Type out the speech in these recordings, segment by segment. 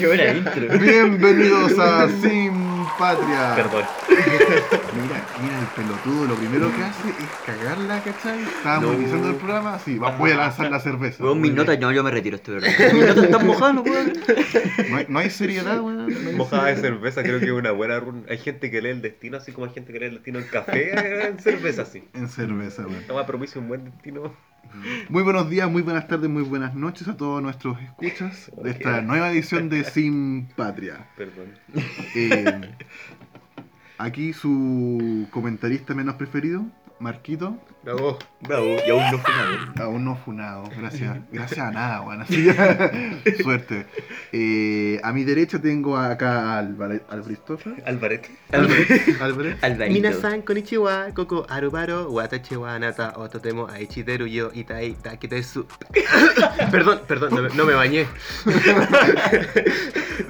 Qué buena intro. Bienvenidos a Sin Patria. Perdón. Mira, mira el pelotudo, lo primero que hace es cagarla, ¿cachai? Estábamos No. iniciando el programa, sí, va- voy a lanzar la cerveza. Weón, mis Muy notas, no, yo me retiro, esto verdad. Mis notas están mojadas, no puedo. No hay, no hay seriedad, weón. no hay Mojada de cerveza creo que es una buena run. Hay gente que lee el destino así como hay gente que lee el destino en café, en cerveza así. En cerveza, weón. Toma propicio un buen destino. Muy buenos días, muy buenas tardes, muy buenas noches a todos nuestros escuchas de esta nueva edición de Sin Patria. Perdón. Eh, aquí su comentarista menos preferido, Marquito. Bravo, bravo. Y aún no funado. Aún no funado, gracias. Gracias a nada, weón. Suerte. Eh, a mi derecha tengo acá a Alvarez. Alvarez. Alvarez. Alvarez. Minasan, konnichiwa, koko, arubaro, watachewa, nata, ototemo, aichideru, yo, itai, taketesu. perdón, perdón, no, me, no me bañé.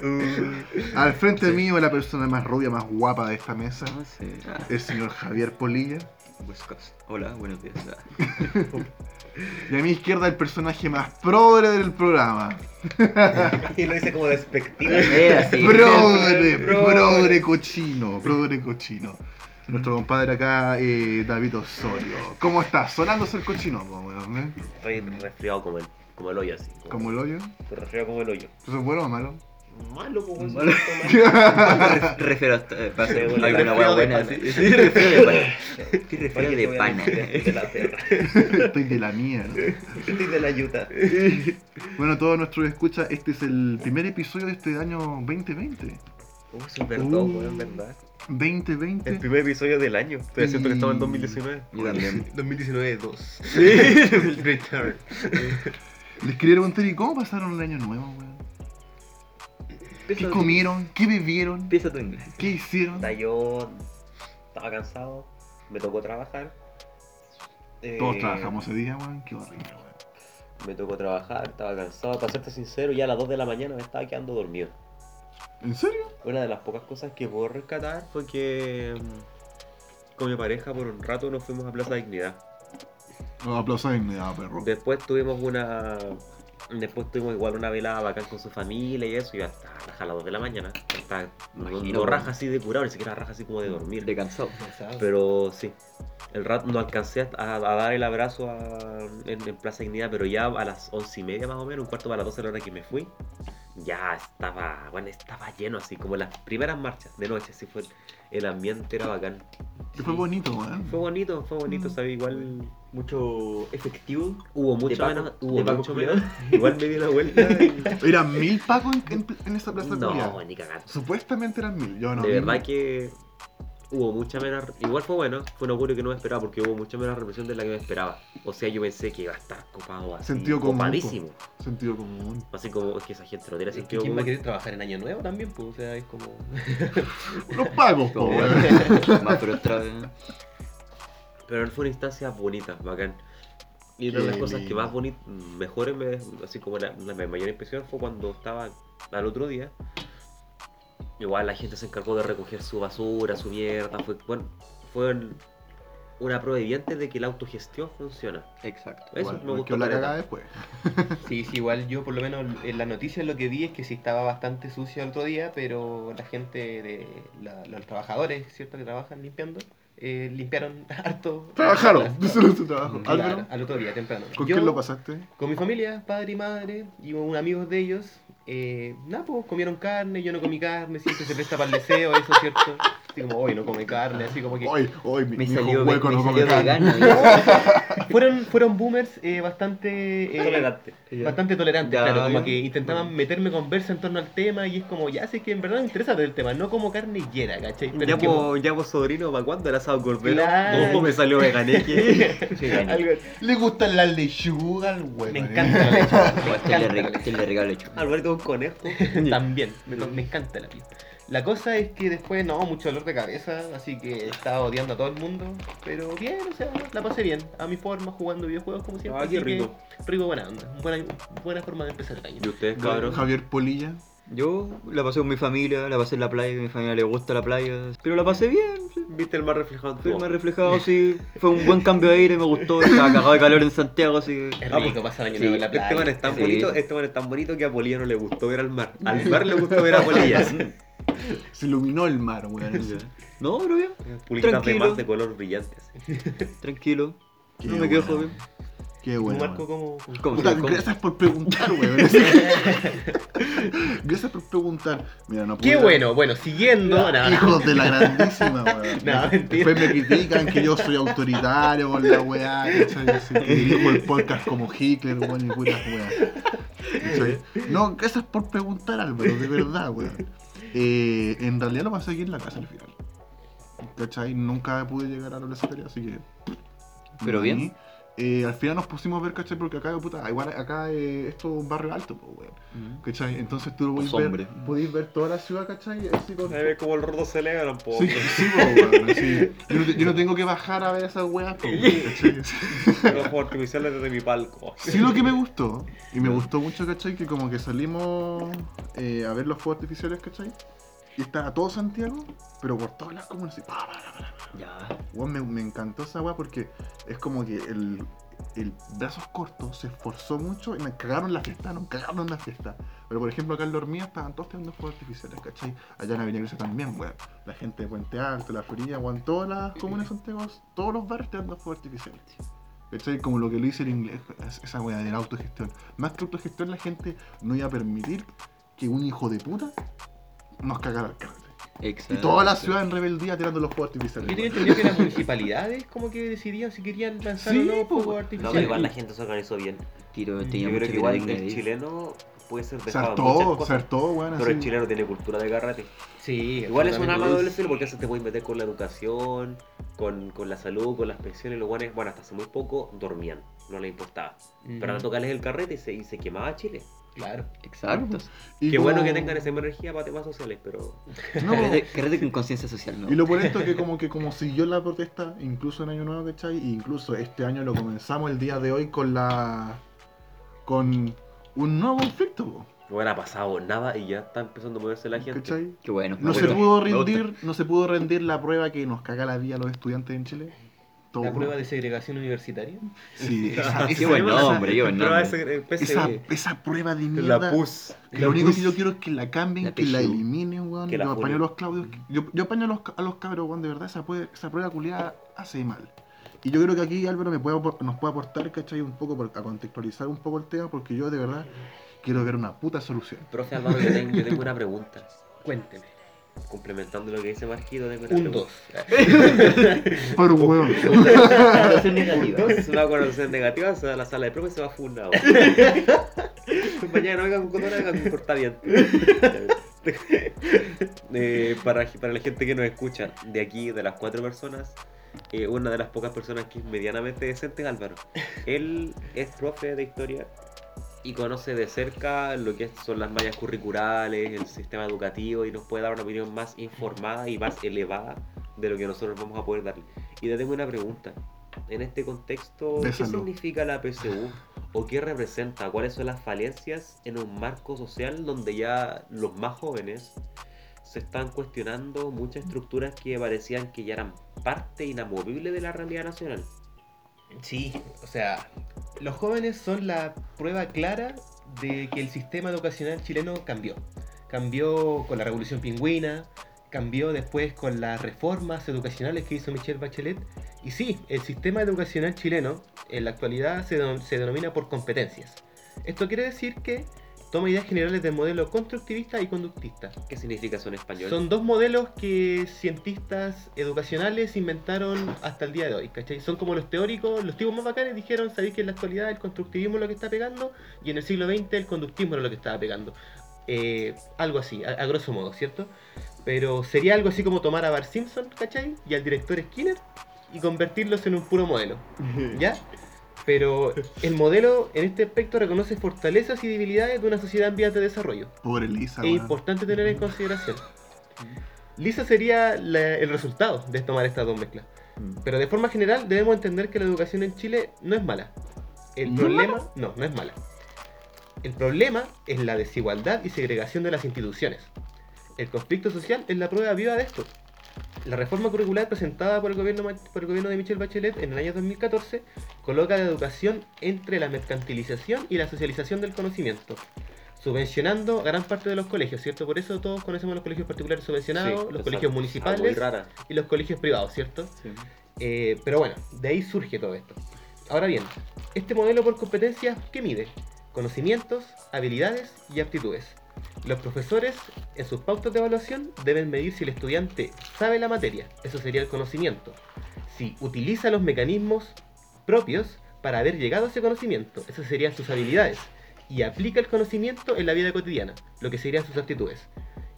Uh, al frente sí. mío, la persona más rubia, más guapa de esta mesa, ah, el señor Javier Polilla. West Coast. Hola, buenos días. Ah. Y a mi izquierda, el personaje más progre del programa. Y lo dice como despectivo. Era así. Progre, Progre. progre cochino, progre cochino. Nuestro compadre acá, eh, David Osorio. ¿Cómo estás? Sonándose el cochino, po, weón, ¿eh? Estoy resfriado como el, como el hoyo así. Como el hoyo. Estoy resfriado como el hoyo. ¿Eso es bueno o malo? Malo como eso. Malo. Refiero hasta. Eh, Sí, alguna hueá de buena. pana. Sí, sí, refiero de pana. Estoy de pana. De la perra. Estoy de la mierda. Estoy de la yuta. Bueno, todos nuestros escuchas, este es el primer episodio de este año 2020. Uh, verdad, Uh. weón, verdad. 2020. El primer episodio del año. Estoy siento que estamos en 2019. Yo también. 2019 2. Return. Les quería preguntar, ¿y cómo pasaron el año nuevo, weón? ¿Qué comieron? ¿Qué bebieron? Empieza tu inglés. ¿Qué hicieron? Puta, yo estaba cansado, me tocó trabajar. Eh, Todos trabajamos ese día, weón. Qué horrible, weón. Me tocó trabajar, estaba cansado. Para serte sincero, ya a las 2 de la mañana me estaba quedando dormido. ¿En serio? Una de las pocas cosas que puedo rescatar fue que mm, con mi pareja por un rato nos fuimos a Plaza Dignidad. No, aplausos de dignidad, perro. Después tuvimos una. Después tuvimos igual una velada bacán con su familia y eso, y hasta a las 2 de la mañana. Hasta no, raja así de curado, ni siquiera raja así como de dormir. De cansado. Pero sí, el rato no alcancé a, a dar el abrazo a- en, en Plaza Dignidad, pero ya a las once y media más o menos, un cuarto para las 12 de la hora que me fui, ya estaba, bueno, estaba lleno así, como las primeras marchas de noche, así fue, el ambiente era bacán. Y fue bonito, weón. Fue bonito, fue bonito, Mm. sabía, igual Mucho efectivo. hubo mucho Paco- menos, de hubo Paco mucho culiao. menos, igual me di la vuelta y... ¿Eran mil pacos en, en- en esa plaza No, ni cagando. Supuestamente eran mil. Yo no. de verdad que hubo mucha menos. Igual fue bueno, fue un augurio que no me esperaba porque hubo mucha menos represión de la que me esperaba. O sea, yo pensé que iba a estar copado así. Sentido común, Copadísimo. Sentido común. Así como es que esa gente no tiene sentido ¿Quién va a común. querer trabajar en Año Nuevo también? Pues, o sea, es como. Los pagos, po. Más frustrado. Pero fue una instancia bonita, bacán. Y una de las cosas que más bonitas, mejores, me, así como la, la mayor impresión fue cuando estaba al otro día. Igual la gente se encargó de recoger su basura, su mierda. Fue, bueno, fue un- una prueba evidente de que la autogestión funciona. Exacto. Eso Igual, me gustó la cagada después. Sí, sí, igual yo por lo menos en las noticias lo que vi es que sí estaba bastante sucio el otro día, pero la gente de la- los trabajadores, ¿cierto? Que trabajan limpiando, eh, limpiaron harto. Trabajaron. Eso es su trabajo. Claro, al otro día, temprano. ¿con Yo, quién lo pasaste? Con mi familia, padre y madre, y un amigos de ellos. Eh, nada, pues comieron carne, yo no comí carne, siempre se presta para el deseo, eso, ¿cierto? Así como, hoy no come carne, así como que... Hoy, hoy, mi, Me mi salió, me, hueco me no come salió carne. vegano. Fueron, fueron boomers eh, bastante... eh, Tolerante. Bastante tolerantes, Ya, claro, como que intentaban meterme conversa en torno al tema y es como, ya sé que en verdad me interesa el tema, no como carne llena, ¿cachai? Pero Ya es que- vos, ya vos sobrino, ¿para cuándo el asado cordero? Claro. No, me salió veganeque. Le gustan las lechugas al huevo. me encanta la lechuga, me Este le lechuga. regalo hecho. Alberto conejo. También, me, me encanta la piel. La cosa es que después, no, mucho dolor de cabeza, así que estaba odiando a todo el mundo, pero bien, o sea, la pasé bien, a mi forma, jugando videojuegos como siempre. Ah, qué así que rico. rico, buena onda, buena, buena forma de empezar el año. ¿Y ustedes, cabrón? Javier Polilla. Yo la pasé con mi familia, la pasé en la playa, a mi familia le gusta la playa. Pero la pasé bien, sí. Viste el mar reflejado en tu Fue ojo. más reflejado, sí. Fue un buen cambio de aire, me gustó. Estaba cagado de calor en Santiago, así que. Es rico pasar año sí, nuevo en la Este man playa. es tan Sí. bonito, este man es tan bonito que a Polilla no le gustó ver al mar. Al mar le gustó ver a Polilla. Se iluminó el mar, weón. No, pero bien. Pulitas de Tranquilo. mar de color brillante. así. Tranquilo. Qué no me bueno. quejo, bien. Qué ¿Tú, bueno. Marco, cómo? ¿Cómo Puta, gracias por preguntar, weón. gracias por preguntar. Mira, no Qué pude- bueno, bueno, siguiendo. no, no. Hijos de la grandísima, weón. No, mentira. Después me critican que yo soy autoritario con la weá, ¿cachai? Que dirijo el podcast como Hitler, weón, y puras weá. ¿Cachai? No, gracias por preguntar, Álvaro, de verdad, weón. Eh, en realidad lo pasé aquí en la casa al final. ¿Cachai? Nunca pude llegar a la serie, así que. Pero bien. Eh, al final nos pusimos a ver, ¿cachai? Porque acá, puta, igual acá eh, esto es un barrio alto, pues, weón. Mm. ¿Cachai? Entonces tú lo podéis ver, podéis ver toda la ciudad, ¿cachai? Así con... Se ve como el roto celebra un poco. Sí, sí, po, weón, así. Yo, no, te- yo no tengo que bajar a ver esas weas, po, ¿cachai? Los fuegos artificiales desde mi palco. Sí, lo que me gustó, y me gustó mucho, ¿cachai? Que como que salimos eh, a ver los fuegos artificiales, ¿cachai? Y estaba todo Santiago, pero por todas las comunas, así, pa, pa, pa. Ya. Weón, me, me encantó esa wea porque es como que el, el brazos cortos se esforzó mucho y me cagaron la fiesta, nos cagaron la fiesta. Pero por ejemplo acá en la hormiga estaban todos tirando fuegos artificiales, ¿cachai? Allá en Avenida Grecia también, weón. La gente de Puente Alto, La Florida, weón, todas las comunas de Santiago, todos los barrios tirando fuegos artificiales. ¿Cachai? Como lo que lo dice el inglés, es- esa weá de la autogestión. Más que autogestión, la gente no iba a permitir que un hijo de puta nos cagara el carrete. Y Exacto. toda la ciudad en rebeldía tirando los fuegos artificiales. Yo tenía entendido que las municipalidades como que decidían si querían lanzar Sí, o no fuegos No, artificiales. pero igual la gente se organizó bien. Tiro, tenía Yo creo que igual el ir. chileno puede ser Se dejado se cosas. hartó, weón. Pero así. el chileno tiene cultura de carrete. Sí, Igual es un arma de doble filo porque eso te puede meter con la educación, con, con la salud, con las pensiones. Los guanes, bueno, hasta hace muy poco dormían, no les importaba. Mm, Pero ahora tocarles el carrete y se, y se quemaba Chile. Claro. Exacto. Y Qué como- bueno que tengan esa energía para temas sociales, pero. No, Carrete, con conciencia social, ¿no? Y lo por esto que como que como siguió la protesta, incluso en Año Nuevo, ¿cachai? E incluso este año lo comenzamos el día de hoy con la... con un nuevo conflicto, po, No hubiera pasado nada y ya está empezando a moverse la gente. ¿cachai? Qué bueno. No se pudo rendir, no se pudo rendir la prueba que nos caga la vida a los estudiantes en Chile. Todo- La prueba de segregación universitaria. Sí, esa, Qué esa- buen esa- nombre, qué buen nombre. esa, esa prueba de mierda. la PUS. Lo único que yo quiero es que la cambien, La que la eliminen, weón. Yo apaño a los Claudios. Yo, yo apaño a los, a los cabros, weón, de verdad. Esa, prueba- esa prueba culiada hace mal. Y yo creo que aquí Álvaro me puede, nos puede aportar, ¿cachai? Un poco por- a contextualizar un poco el tema, porque yo de verdad quiero ver una puta solución. Profe Álvaro, yo tengo, yo tengo una pregunta. Cuénteme. Complementando lo que dice Marquito, tengo una Un pregunta. dos. Pero, weón. Evaluación negativa. Se va con connotación negativa, se va a la sala de profe y se va fundado. Mañana no venga con cotona, venga con cortaviento. Eh, para, para la gente que nos escucha, de aquí, de las cuatro personas, eh, una de las pocas personas que es medianamente decente es Álvaro. Él es profe de historia y conoce de cerca lo que son las mallas curriculares, el sistema educativo y nos puede dar una opinión más informada y más elevada de lo que nosotros vamos a poder darle. Y le tengo una pregunta. En este contexto, ¿qué significa la PSU? ¿O qué representa? ¿Cuáles son las falencias en un marco social donde ya los más jóvenes se están cuestionando muchas estructuras que parecían que ya eran parte inamovible de la realidad nacional? Sí, o sea, los jóvenes son la prueba clara de que el sistema educacional chileno cambió. Cambió con la revolución pingüina, cambió después con las reformas educacionales que hizo Michelle Bachelet. Y sí, el sistema educacional chileno en la actualidad se, se denomina por competencias. Esto quiere decir que toma ideas generales del modelo constructivista y conductista. ¿Qué significa eso en español? Son dos modelos que cientistas educacionales inventaron hasta el día de hoy, ¿cachai? Son como los teóricos, los tipos más bacanes dijeron, sabéis que en la actualidad el constructivismo es lo que está pegando y en el siglo XX el conductismo era lo que estaba pegando. Eh, algo así, a, a grosso modo, ¿cierto? Pero sería algo así como tomar a Bart Simpson, ¿cachai? Y al director Skinner y convertirlos en un puro modelo, ¿ya? Pero el modelo en este aspecto reconoce fortalezas y debilidades de una sociedad en vías de desarrollo Pobre Lisa, es importante tener en consideración. Lisa sería la- el resultado de tomar estas dos mezclas. Mm. Pero de forma general debemos entender que la educación en Chile no es mala. El ¿No es problema, no, no es mala. El problema es la desigualdad y segregación de las instituciones. El conflicto social es la prueba viva de esto. La reforma curricular presentada por el gobierno, por el gobierno de Michelle Bachelet en el año 2014 coloca la educación entre la mercantilización y la socialización del conocimiento, subvencionando a gran parte de los colegios, ¿cierto? Por eso todos conocemos los colegios particulares subvencionados, Sí, los exacto. colegios municipales rara. y los colegios privados, ¿cierto? Eh, pero bueno, de ahí surge todo esto. Ahora bien, este modelo por competencias, ¿qué mide? Conocimientos, habilidades y aptitudes. Los profesores, en sus pautas de evaluación, deben medir si el estudiante sabe la materia, eso sería el conocimiento. Si utiliza los mecanismos propios para haber llegado a ese conocimiento, eso serían sus habilidades. Y aplica el conocimiento en la vida cotidiana, lo que serían sus aptitudes.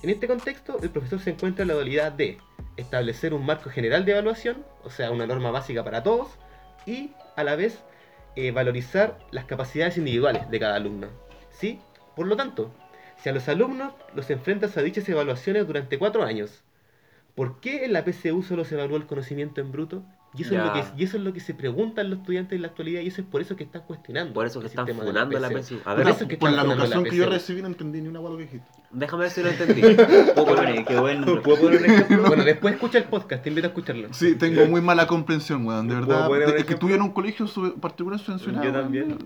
En este contexto, el profesor se encuentra en la dualidad de establecer un marco general de evaluación, o sea, una norma básica para todos, y a la vez eh, valorizar las capacidades individuales de cada alumno. ¿Sí? Por lo tanto, si a los alumnos los enfrentas a dichas evaluaciones durante cuatro años, ¿por qué en la PSU solo se evalúa el conocimiento en bruto? Y eso, es lo que, y eso es lo que se preguntan los estudiantes en la actualidad y eso es por eso que están cuestionando. Por eso que el están funando la PSU. PSU. A Por ver, eso es que por la educación que yo recibí no entendí ni una hueá lo que dijiste. déjame ver si lo entendí. ¿Puedo poner, Qué bueno. ¿puedo poner un ejemplo? Bueno, después escucha el podcast, te invito a escucharlo. Sí, tengo muy mala comprensión, weón, de ¿Puedo verdad. Es que estuve en un colegio sub- particular subvencionado. Yo también.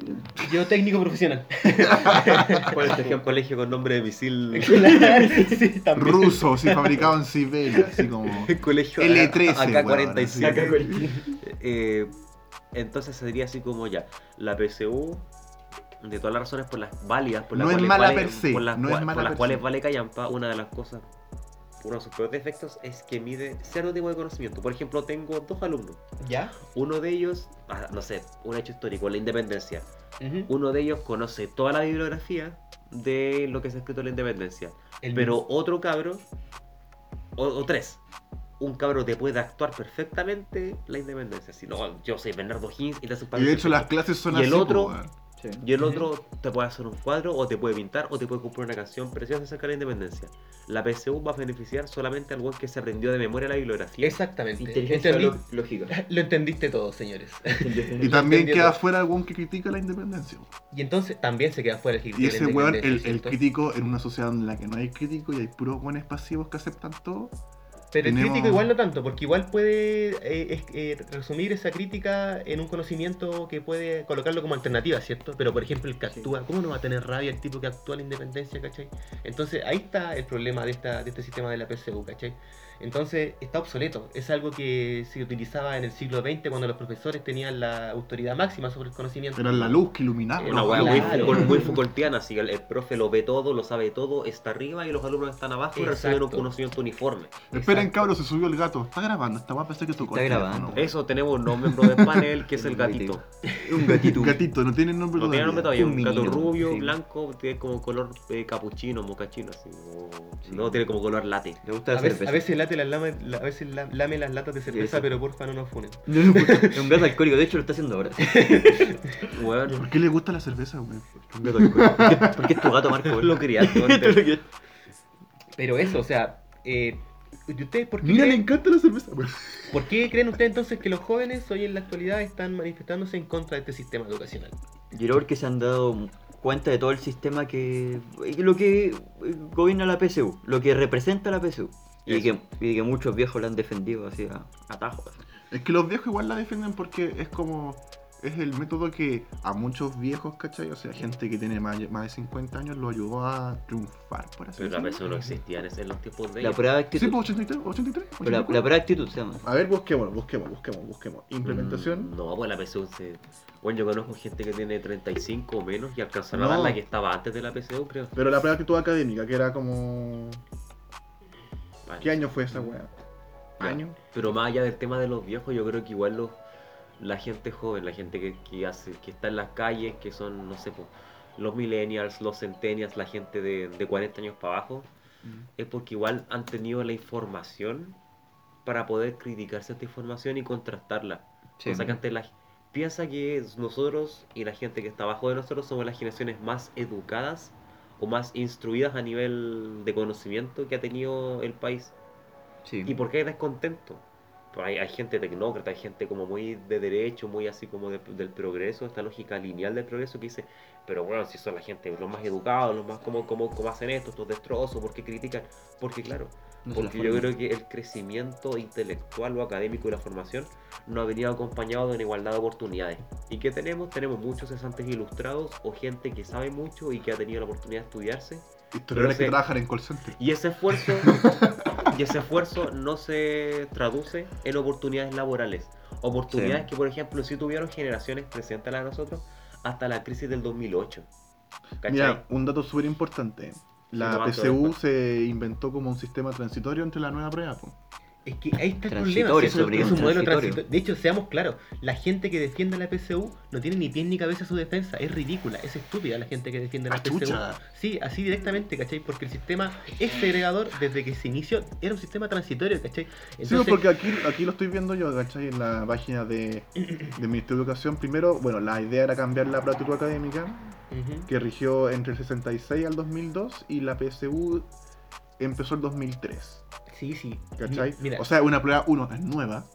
Yo técnico profesional. ¿Cuál es un colegio con nombre de misil? sí, también. Ruso, sí, fabricado en Siberia, así como. colegio L13, AK weón, 45. así. Eh, entonces sería así como ya, la PSU, de todas las razones por las válidas, por las No es cuales mala vale, per se, por las, no es cua- mala por las per cuales se. vale Callampa, una de las cosas, uno de sus peores defectos es que mide cierto tipo de conocimiento. Por ejemplo, tengo dos alumnos. ¿Ya? Uno de ellos, ah, no sé, un hecho histórico, la independencia. Uno de ellos conoce toda la bibliografía de lo que se ha escrito en la independencia. El Pero otro cabro, o, o tres, un cabro te puede actuar perfectamente la independencia. Si no, yo soy Bernardo Higgins y te hace un Y de hecho las clases son Y así. el otro-. Sí. Y el otro te puede hacer un cuadro, o te puede pintar, o te puede comprar una canción preciosa acerca de la independencia. La PSU va a beneficiar solamente al weón que se aprendió de memoria la bibliografía. Exactamente. Inteligencia Entendí- lo- lógica. Lo entendiste todo, señores. Y también queda fuera algún que critica la independencia. Y entonces también se queda fuera el Y ese weón, el, el crítico crítico en una sociedad en la que no hay crítico y hay puros buenos pasivos que aceptan todo. Pero el crítico igual no tanto, porque igual puede eh, eh, resumir esa crítica en un conocimiento que puede colocarlo como alternativa, ¿cierto? Pero por ejemplo el que actúa, ¿cómo no va a tener rabia el tipo que actúa en la independencia, ¿cachai? Entonces ahí está el problema de, esta, de este sistema de la PSU, ¿cachai? Entonces está obsoleto, es algo que se utilizaba en el siglo XX cuando los profesores tenían la autoridad máxima sobre el conocimiento. Era la luz que iluminaba. Una weá muy, Foucaultiana, así que el, el profe lo ve todo, lo sabe todo, está arriba y los alumnos están abajo y reciben un Exacto. conocimiento uniforme. Esperen, Exacto. cabros, se subió el gato. Está grabando, esta guapa que tocó Está grabando. Eso, tenemos un miembro del panel que es el gatito. Un gatito. Un gatito, no tiene nombre No tiene todavía. nombre todavía, Un un gato rubio, sí. blanco, tiene como color eh, capuchino, mocachino, así. o- Sí. No, tiene como color latte. Le gusta A veces, a veces late las lame, la- a veces la- lame las latas de cerveza, eso. pero porfa no nos funen. Es un gato alcohólico, de hecho lo está haciendo ahora. Weón, ¿Por qué le gusta la cerveza, weón? Un gato alcohólico. ¿Por qué- ¿Por qué es tu gato, Marco? lo criaste, weón. Pero eso, o sea, eh, ¿y ustedes por qué, Mira, le creen, encanta la cerveza, por qué creen ustedes entonces que los jóvenes hoy en la actualidad están manifestándose en contra de este sistema educacional? Yo creo que se han dado cuenta de todo el sistema que. lo que gobierna la PSU, lo que representa la PSU. Y que, y que muchos viejos la han defendido así a, a tajos. Es que los viejos igual la defienden porque es como. Es el método que a muchos viejos, ¿cachai? O sea, gente que tiene más, más de 50 años lo ayudó a triunfar, por así Pero la decirlo. PSU no existía en, los tiempos de La ellos. prueba de Sí, actitud. pues 83, 83. Pero la, 84. la prueba de actitud se llama. A ver, busquemos, busquemos, busquemos, busquemos. Implementación. Mm, No, pues la PSU se... Bueno, yo conozco gente que tiene 35 o menos y alcanzan a No. dar la que estaba antes de la PSU, creo. Pero la prueba de actitud académica, que era como. Vale. ¿Qué año fue esa weá? ¿Año? Pero más allá del tema de los viejos, yo creo que igual los, la gente joven, la gente que, que hace, que está en las calles, que son, no sé, po, los millennials, los centennials, la gente de, de 40 años para abajo, es porque igual han tenido la información para poder criticar cierta información y contrastarla. Sí. O sea que antes la- piensa que nosotros y la gente que está abajo de nosotros somos las generaciones más educadas o más instruidas a nivel de conocimiento que ha tenido el país. Sí. ¿Y por qué hay descontento? Pues hay, hay gente tecnócrata, hay gente como muy de derecho, muy así como de- del progreso, esta lógica lineal del progreso que dice, Pero bueno, si son la gente los más educados, los más como, como, como hacen esto, estos destrozos, ¿por qué critican? Porque claro, No porque yo creo que el crecimiento intelectual o académico y la formación no ha venido acompañado de una igualdad de oportunidades. ¿Y qué tenemos? Tenemos muchos cesantes ilustrados o gente que sabe mucho y que ha tenido la oportunidad de estudiarse. Historiadores que trabajan en call center. Y ese esfuerzo, y ese esfuerzo no se traduce en oportunidades laborales. Oportunidades Sí. que, por ejemplo, sí tuvieron generaciones presentes a nosotros hasta la crisis del 2008. ¿Cachai? Mira, un dato súper importante. La después. se inventó como un sistema transitorio entre la nueva prueba. po. Es que ahí está el problema. Es un modelo transitorio. De hecho, seamos claros, la gente que defiende la PSU no tiene ni pie ni cabeza a su defensa. Es ridícula, es estúpida la gente que defiende la Ah, PSU. chucha. Sí, así directamente, ¿cachai? Porque el sistema es segregador desde que se inició, era un sistema transitorio, ¿cachai? Sí, Entonces, porque aquí, aquí lo estoy viendo yo, ¿cachai? En la página de, de Ministerio de Educación. Primero, bueno, la idea era cambiar la práctica académica, Que rigió entre el 66 al 2002, y la PSU empezó el 2003, Sí, sí. ¿cachai? Mira, O sea, una prueba, uno, es nueva,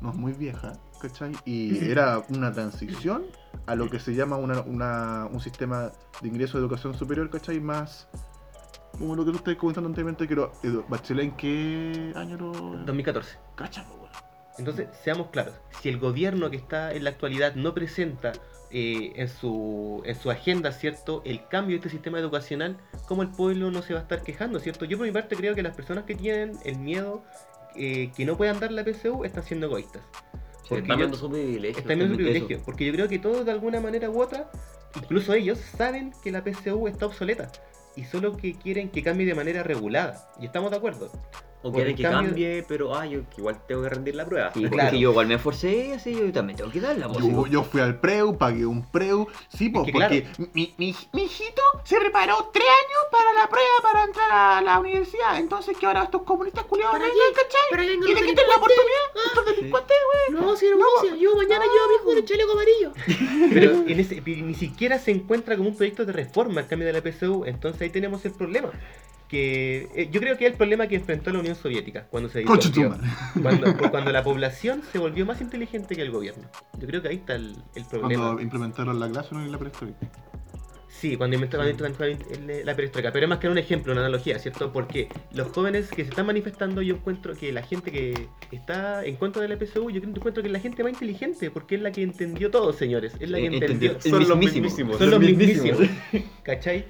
no es muy vieja, ¿cachai? Y era una transición a lo que se llama una, una- un sistema de ingreso de educación superior, ¿cachai? Más... Como lo que tú estás comentando anteriormente, pero Bachelet en qué año lo... 2014. Cacha, po, weón. Entonces, seamos claros, si el gobierno que está en la actualidad no presenta eh, en, su, en su agenda, ¿cierto?, el cambio de este sistema educacional, ¿cómo el pueblo no se va a estar quejando, ¿cierto? Yo por mi parte creo que las personas que tienen el miedo eh, que no puedan dar la PSU están siendo egoístas. Porque Están viendo su privilegio. Están viendo su privilegio, porque yo creo que todos de alguna manera u otra, incluso ellos, saben que la PSU está obsoleta y solo que quieren que cambie de manera regulada. Y estamos de acuerdo. O por quieren que cambio- cambie, pero ah, yo igual tengo que rendir la prueba. Sí, porque Claro. yo igual me esforcé así, yo también tengo que darla. Yo, sí. yo fui al preu, pagué un preu. Sí, pues, que porque mi, mi, mi hijito se preparó tres años para la prueba para entrar a la universidad. Entonces, que ahora estos comunistas culiados ¿Para vengan? ¿cachai? ¿Para qué Y no le quiten la oportunidad. Estos Sí. delincuentes, güey. No, si hermosa, yo mañana llevo a mi hijo con el chaleco amarillo. Pero en ese, ni siquiera se encuentra como un proyecto de reforma el cambio de la PSU, entonces ahí tenemos el problema. Que eh, yo creo que es el problema que enfrentó la Unión Soviética cuando se disolvió. Cuando, cuando la población se volvió más inteligente que el gobierno. Yo creo que ahí está el, el problema. Cuando implementaron la clase y la prehistórica. Sí, cuando inventaron la perestroika. Pero es más que una ejemplo, una analogía, ¿cierto? Porque los jóvenes que se están manifestando, yo encuentro que la gente que está en contra de la PSU, yo creo- encuentro que es la gente más inteligente, porque es la que entendió todo, señores. Es la que Eh, entendió. entendió. Son los mismísimo. mismísimos. Son los mismísimos. mismísimos. ¿Cachai?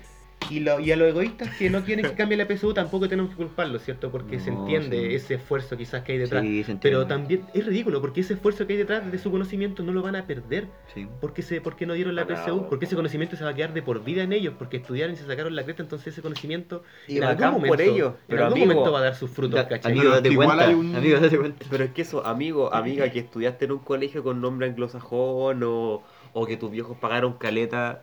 Y, lo- y a los egoístas que no quieren que cambie la PSU tampoco tenemos que culparlos, ¿cierto? Porque se entiende sí. ese esfuerzo quizás que hay detrás. Sí, se entiende. Pero también es ridículo porque ese esfuerzo que hay detrás de su conocimiento no lo van a perder. Sí. ¿Por qué, se, por qué no dieron la PSU? Porque ese conocimiento se va a quedar de por vida en ellos, porque estudiaron y se sacaron la cresta, entonces ese conocimiento Y en algún por momento, ello, en pero algún amigo, momento va a dar sus frutos, Da- ¿cachai? amigo, date Igual cuenta. hay un- Amigo, date cuenta. Pero es que eso, amigo, amiga, que estudiaste en un colegio con nombre anglosajón o, o que tus viejos pagaron caleta,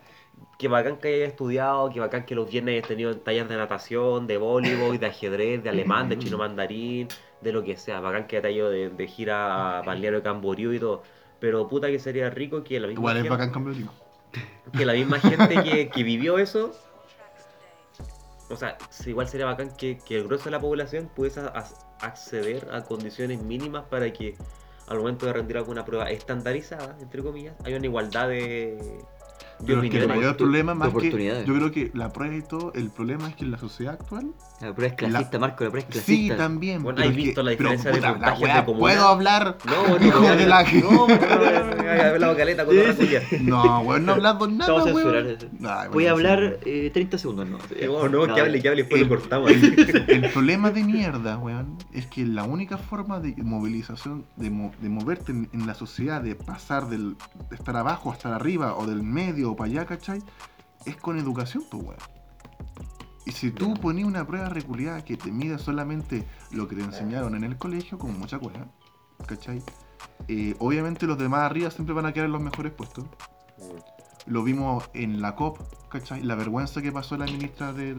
que bacán que hayas estudiado, que bacán que los viernes hayas tenido talleres de natación, de voleibol, de ajedrez, de alemán, de chino mandarín, de lo que sea, bacán que te haya ido de, de gira a Balneario Camboriú y todo. Pero puta que sería rico que la misma Igual es gente, bacán cambio de clima. que la misma gente que, que vivió eso, o sea, igual sería bacán que, que el grueso de la población pudiese acceder a condiciones mínimas para que al momento de rendir alguna prueba estandarizada, entre comillas, haya una igualdad de, Pero es que el mayor problema, más que. oportunidades. Yo creo que la prueba y todo, el problema es que en la sociedad actual. La prueba es clasista, Marco, la prueba es Sí, clasista. también. Bueno, pero ¿has es visto la pero, diferencia de puta, la de? ¿Puedo hablar? No, no, Hijo no, de la- no, hablado caleta con. No, weón, no hablando nada. Vamos a weón. censurar Voy a hablar sí. eh, 30 segundos, ¿no? No, no, que hable, que hable, después el- lo cortamos. El problema de mierda, weón, es que la única forma de movilización, de, mo- de moverte en, la sociedad, de pasar del, de estar abajo a estar arriba, o del medio o para allá, ¿cachai? Es con educación, pues, weón. Y si tú pones una prueba reculiada que te mide solamente lo que te enseñaron en el colegio, como mucha cueva, ¿cachai? Eh, obviamente los demás arriba siempre van a quedar en los mejores puestos. Lo vimos en la COP, ¿cachai? La vergüenza que pasó la ministra de,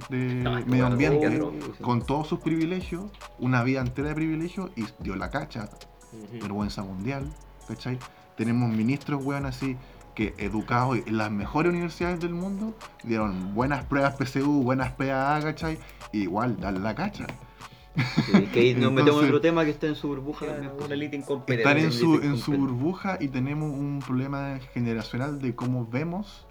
Medio Ambiente con todos sus privilegios, una vida entera de privilegios y dio la cacha, vergüenza mundial, ¿cachai? Tenemos ministros, weón, así que educados en las mejores universidades del mundo, dieron buenas pruebas PSU, buenas PAA, ¿cachai? Y igual, dan la cacha. Sí, que ahí nos metemos en otro tema que está en su burbuja. Pues. Una élite incompetente. Están en su, en su burbuja y tenemos un problema generacional de cómo vemos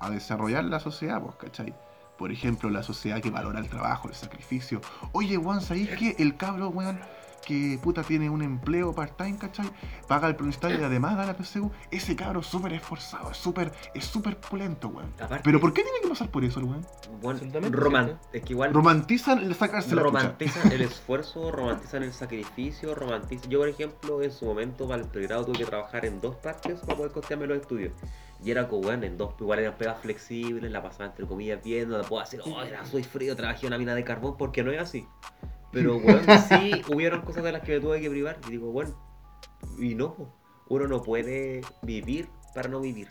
a desarrollar la sociedad, pues, ¿cachai? Por ejemplo, la sociedad que valora el trabajo, el sacrificio. Oye, weón, ¿sabéis que el cabro, weón, que puta tiene un empleo part-time, ¿cachai? Paga el publicitario y además da la PSU. Ese cabro es súper esforzado, es súper es súper pulento, weón. Aparte- Pero ¿por qué tiene que pasar por eso el weón? Bueno, es que igual Romantizan el sacarse la chucha. romantizan el esfuerzo, romantizan el sacrificio, romantizan... Yo, por ejemplo, en su momento para el pregrado tuve que trabajar en dos partes para poder costearme los estudios. Y era como, bueno, en dos, igual eran pegas flexibles, la pasaba entre comillas bien, no la puedo hacer, oh, era, soy frío, trabajé en una mina de carbón, porque no es así. Pero, bueno, sí, hubieron cosas de las que me tuve que privar. Y digo, bueno, y no, uno no puede vivir para no vivir.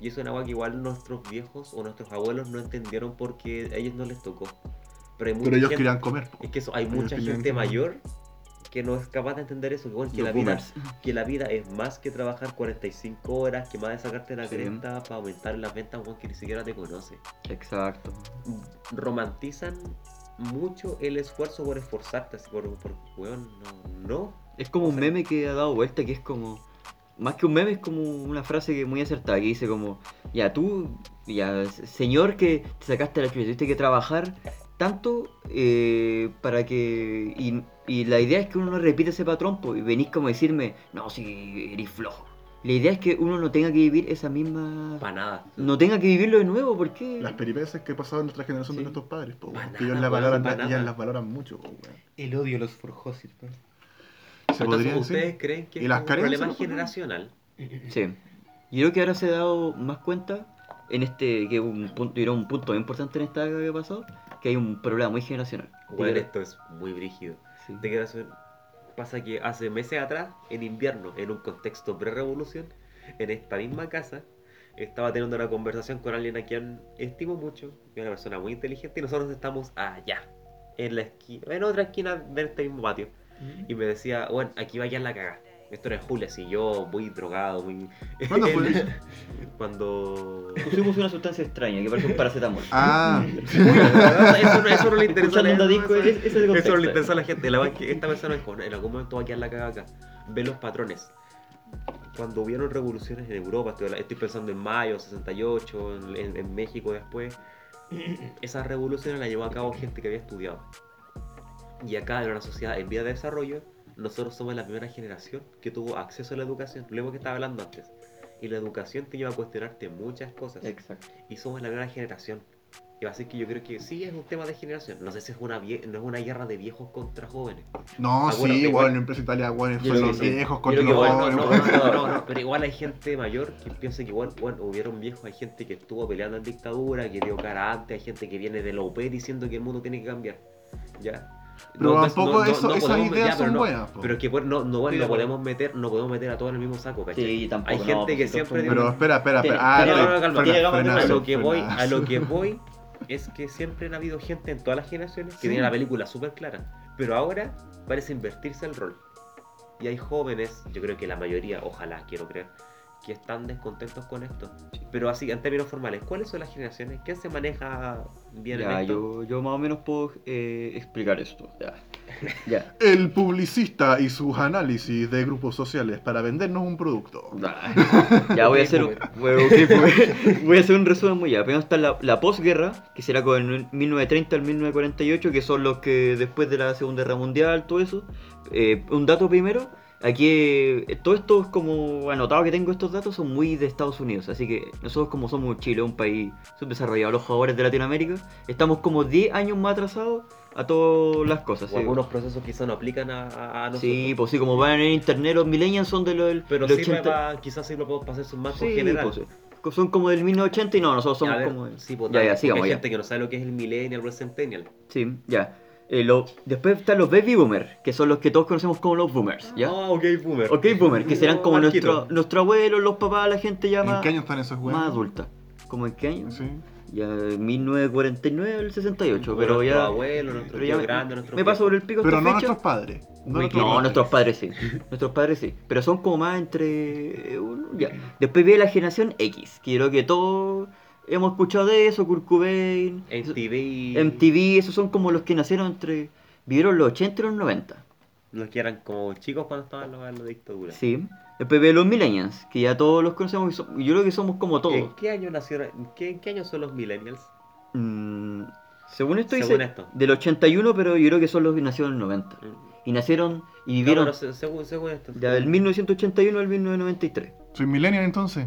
Y eso es una cosa que igual nuestros viejos o nuestros abuelos no entendieron porque a ellos no les tocó. Pero, hay mucha Pero ellos gente- querían comer. po. es que eso, hay Ellos mucha gente comer. mayor que no es capaz de entender eso, que, bueno, la vida, que la vida es más que trabajar 45 horas, que más de sacarte la Sí. cresta para aumentar las ventas, weón, que ni siquiera te conoce. Exacto. Romantizan mucho el esfuerzo por esforzarte, así por, por weón, no, no. Es como un O sea- meme que ha dado vuelta que es como. Más que un meme, es como una frase que muy acertada que dice como, ya tú, ya señor que te sacaste la chucha, tuviste que trabajar tanto eh, para que... Y, y la idea es que uno no repite ese patrón pues, y venís como a decirme, no, si eres flojo. La idea es que uno no tenga que vivir esa misma... Para nada. No tenga que vivirlo de nuevo, porque... Las peripecias que pasaron nuestra generación de Sí. nuestros padres, po, que ellos valoran, ellas las valoran mucho, po, weón. El odio los forjó, ¿cierto? Se Entonces, podría ¿Ustedes decir. creen que Y es las un carencias, problema ¿no? generacional? Sí. Yo creo que ahora se ha dado más cuenta en este, que un punto, creo un punto muy importante en esta que ha pasado, que hay un problema muy generacional. Bueno, esto es muy brígido. Sí. Hacer- Pasa que hace meses atrás, en invierno, en un contexto pre-revolución, en esta misma casa, estaba teniendo una conversación con alguien a quien estimo mucho, que es una persona muy inteligente, y nosotros estamos allá, en la esquina, en otra esquina de este mismo patio. Y me decía, bueno, aquí va la cagada. Esto era julio, así yo muy drogado, muy. ¿Cuándo fue eso? Cuando. Pusimos una sustancia extraña que parece un paracetamol. Ah, eso, no, eso no le interesa a la disco, eso- es no le interesa a la gente. La verdad es que esta persona dijo, en algún momento va a quedar la cagada acá. Ve los patrones. Cuando hubieron revoluciones en Europa, estoy, estoy pensando en mayo 68, en, en- en México después, esas revoluciones las llevó a cabo gente que había estudiado. Y acá en una sociedad en vía de desarrollo, nosotros somos la primera generación que tuvo acceso a la educación, lo mismo que estaba hablando antes. Y la educación te lleva a cuestionarte muchas cosas Exacto. y somos la primera generación. Y va a ser que yo creo que sí es un tema de generación. No sé si es una, vie- no es una guerra de viejos contra jóvenes. no, Ah, bueno, sí, igual- la empresa Italia, Yo son los sí. viejos contra los jóvenes, no, no, no, no, pero igual hay gente mayor que piensa que igual, bueno, hubieron viejos, hay gente que estuvo peleando en dictadura, que dio cara antes, hay gente que viene de la UP diciendo que el mundo tiene que cambiar. ¿Ya? Pero No, tampoco no, eso- no esas podemos- ideas ya, son no, buenas, po. Pero es que pues, no, no, bueno, podemos meter, no podemos meter a todos en el mismo saco, ¿cachai? Sí, tampoco. Hay gente pues, que si siempre digo- Pero espera, espera, espera. Ah, calma, frena- a lo que voy, a lo que voy es que siempre han habido gente en todas las generaciones que Sí. tiene la película súper clara. Pero ahora parece invertirse el rol. Y hay jóvenes, yo creo que la mayoría, ojalá, quiero creer, que están descontentos con esto. Pero así, en términos formales, ¿cuáles son las generaciones? ¿Quién se maneja bien en Ya, esto? yo, yo más o menos puedo eh, explicar esto. Ya. ya. El publicista y sus análisis de grupos sociales para vendernos un producto. Ya voy a hacer, boomer. bueno, ok, boomer. voy a hacer un resumen muy ya. Primero está la, la posguerra, que será con el 1930 al 1948, que son los que después de la Segunda Guerra Mundial, todo eso. Eh, un dato primero, aquí eh, todo esto es como anotado que tengo estos datos son muy de Estados Unidos, así que nosotros como somos Chile, un país subdesarrollado, los jugadores de Latinoamérica, estamos como 10 años más atrasados a todas las cosas. O sí. algunos procesos quizás no aplican a, a- nosotros. Sí, pues sí, como van en internet, los millennials son de los del pero del sirve 80. para, quizás sirve para pasar un marco Sí, general. pues, sí. son como del 1980 y no, nosotros somos ver, como... sí, pues, ya, ya, sigamos hay ya. gente que no sabe lo que es el millennial o el centennial. Sí, ya. Eh, lo- después están los baby boomers, que son los que todos conocemos como los boomers, ¿ya? Ah, ok, boomer. ok, boomers, que serán como Marquito. nuestro, nuestro abuelo, los papás, la gente ya ¿En más, qué año están esos weones? más adulta. ¿Como en qué año? Sí. Ya 1949 al 68, O pero nuestro ya... abuelo, nuestro pero ya me, grande, nuestro me paso por el pico Pero esta no fecha. nuestros padres. No, nuestros No, padres. nuestros padres sí. Nuestros padres sí. Pero son como más entre. eh, uno, ya. Después viene la generación X, que yo creo que todos hemos escuchado de eso, Kurt Cobain, MTV. MTV, esos son como los que nacieron entre. vivieron los 80 y los 90. Los que eran como chicos cuando estaban en la, dictadura. Sí. Después ve los millennials, que ya todos los conocemos, y yo creo que somos como todos. ¿En qué año nacieron? ¿En qué, en qué año son los millennials? Mm, según esto Según dice esto. del 81, pero yo creo que son los que nacieron en el 90. Y nacieron y vivieron No, pero se- según, según esto. ya del 1981 al 1993. Soy millennial entonces.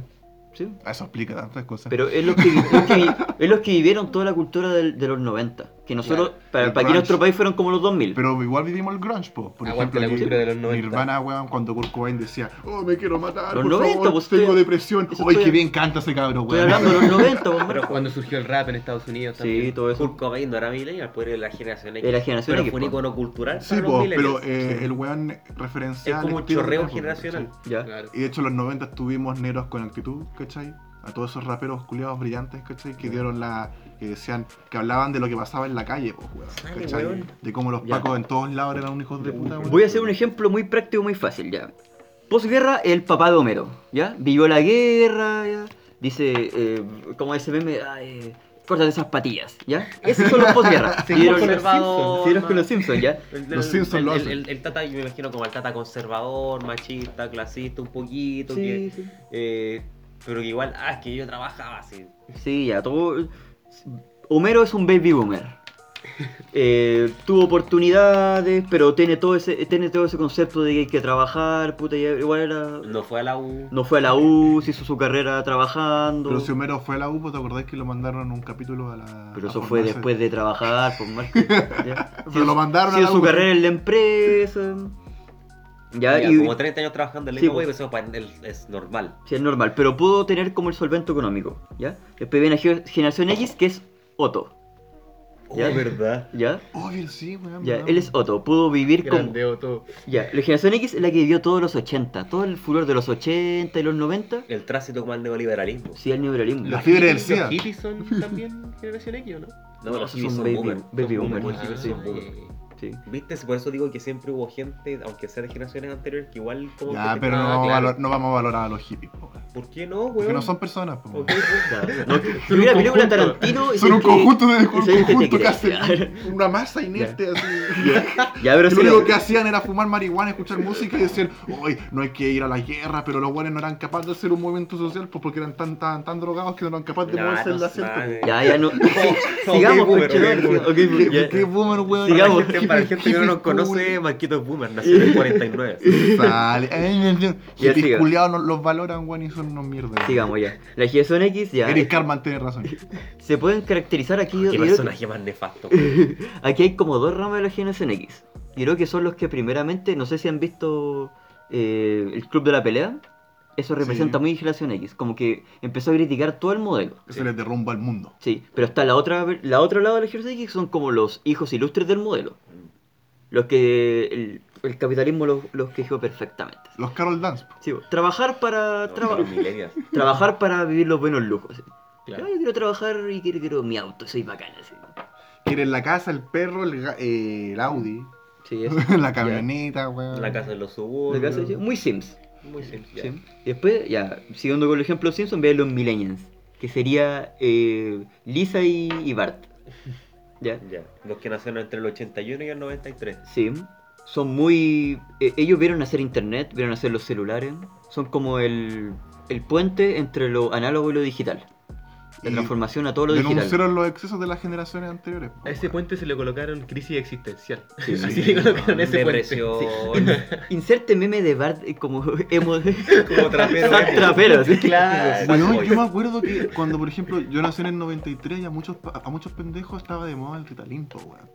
¿Sí? Eso explica tantas cosas. Pero es los que, vi- los que es los que vivieron toda la cultura del- de los 90. Que nosotros, Claro. para, El para aquí nuestro país fueron como los 2000. Pero igual vivimos el grunge, po. Por Aguante ejemplo, la aquí cultura de los 90. Nirvana, weón, cuando Kurt Cobain decía, oh, me quiero matar, Los por 90, favor, pues, tengo estoy- depresión. eso estoy- qué bien canta ese cabrón, Estoy weón. hablando de los 90, po, Pero cuando surgió el rap en Estados Unidos Sí, también. todo eso. Kurt Cobain no era millennial, pues era la generación X. Era la generación pero X, fue un icono cultural Sí, para los po, pero eh, Sí. el weón Es referencial. como un chorreo generacional. Ya. Claro. Y de hecho, en los 90 tuvimos negros con actitud, ¿cachai? A todos esos raperos culiados brillantes, ¿cachai? Que dieron la. Que decían. que hablaban de lo que pasaba en la calle, pues, weón. Ay. De cómo los Ya. pacos en todos lados eran unos hijos de puta, weón. Voy a hacer un ejemplo muy práctico, muy fácil, ya. Posguerra, el papá de Homero, ¿ya? Vivió la guerra, ¿ya? Dice, eh, como ese meme, eh, córtate esas patillas, ¿ya? Esos son los posguerra. Sí, Vivieron- con los Vivieron con los Simpsons, ¿ya? El, Los el- Simpsons el, lo el- hacen. el- el tata, yo me imagino como el tata conservador, machista, clasista, un poquito. Sí, que, sí. eh, pero que igual, ah, es que yo trabajaba así. Sí, ya, todo... Homero es un baby boomer. Eh, tuvo oportunidades, pero tiene todo ese tiene todo ese concepto de que hay que trabajar, puta, igual era... No fue a la U. No fue a la U, se hizo su carrera trabajando. Pero si Homero fue a la U, pues, ¿te acordás que lo mandaron un capítulo a la. Pero a eso fue después de trabajar, por más que. Pero lo mandaron a Hizo la su U. carrera en la empresa. Ya, Ya, y. como 30 años trabajando en la Sí, misma pues. wea, eso para él es normal. Sí, es normal, pero pudo tener como el solvento económico, ¿ya? Después viene Ge- Generación X, que es Otto, ¿Ya? Oh, verdad. ¿ya? Obvio, sí, weón. Ya, ¿verdad? él es Otto, pudo vivir. Grande Otto. Ya, la Generación X es la que vivió todos los 80, todo el furor de los 80 y los 90, El tránsito como al neoliberalismo. sí, el neoliberalismo. La fiebre del ¿Los SIDA. hippies son también generación X o no? No, No, los son son baby- boomers. baby Son boomers, Los son boomers. Sí. ¿Viste? Por eso digo que siempre hubo gente, aunque sea de generaciones anteriores, que igual como Ya, que pero no, vamos a claro. valor- no vamos a valorar a los hippies, po, weón. ¿Por qué no, weón? Porque no son personas, po, Ok, weón. pues. No, si hubiera película Tarantino... y Son un que- conjunto de un conjunto que hace una masa inerte así. Ya, pero Que sí, lo único que hacían era fumar marihuana, escuchar música y decir, uy, no hay que ir a la guerra, pero los buenos no eran capaces de hacer un movimiento social pues porque eran tan tan tan drogados que no eran capaces de Nah, moverse en la. Ya, ya no... Sigamos, boomer, conchetumare, ok, ok, ¿Qué, ya. qué boomer, weón? Para la gente, que no nos conoce, Marquito es boomer, nació en el 49. Sale. Ya, Hippies culiados no los valoran, weón, y son unos mierdas. Sigamos ya. La generación X ya... Eric Carman tiene razón. Se pueden caracterizar aquí... Qué personaje más nefasto. Aquí hay como dos ramas de la generación X. Y creo que son los que primeramente, no sé si han visto eh, el Club de la Pelea. Eso representa Sí. muy generación X. Como que empezó a criticar todo el modelo. Que se les derrumba el mundo. Sí, pero está la otra, la otro lado de la generación X son como los hijos ilustres del modelo. Los que el, el capitalismo los, los quejó perfectamente. Los Carol Dance. po. Sí, trabajar para traba- Los millennials. trabajar para vivir los buenos lujos. sí. Claro. Ah, Yo quiero trabajar y quiero, quiero mi auto, soy bacana. Sí, Quieren la casa, el perro, el, ga- eh, el Audi, sí eso. la camioneta, weón. La casa en los La suburbios. casa, sí, muy Sims. Muy simple. Sí. Y después, ya, siguiendo con el ejemplo de Simpson, vean los Millennials, que sería eh, Lisa y, y Bart. ¿Ya? Ya. Los que nacieron entre el 81 y el 93. Sí. Son muy... eh, ellos vieron hacer internet, vieron hacer los celulares. Son como el, el puente entre lo análogo y lo digital. La transformación a todo lo digital. Denunciaron los excesos de las generaciones anteriores. A ese puente se le colocaron crisis existencial. Sí, Así sí. le colocaron ese puente. Depresión. Inserte meme de Bart eh, como emo... Como trapero. Trapero, sí. Claro. Weón, yo me acuerdo que cuando, por ejemplo, yo nací en el 93 y a muchos, pa- a muchos pendejos estaba de moda el Ritalimpo, weón.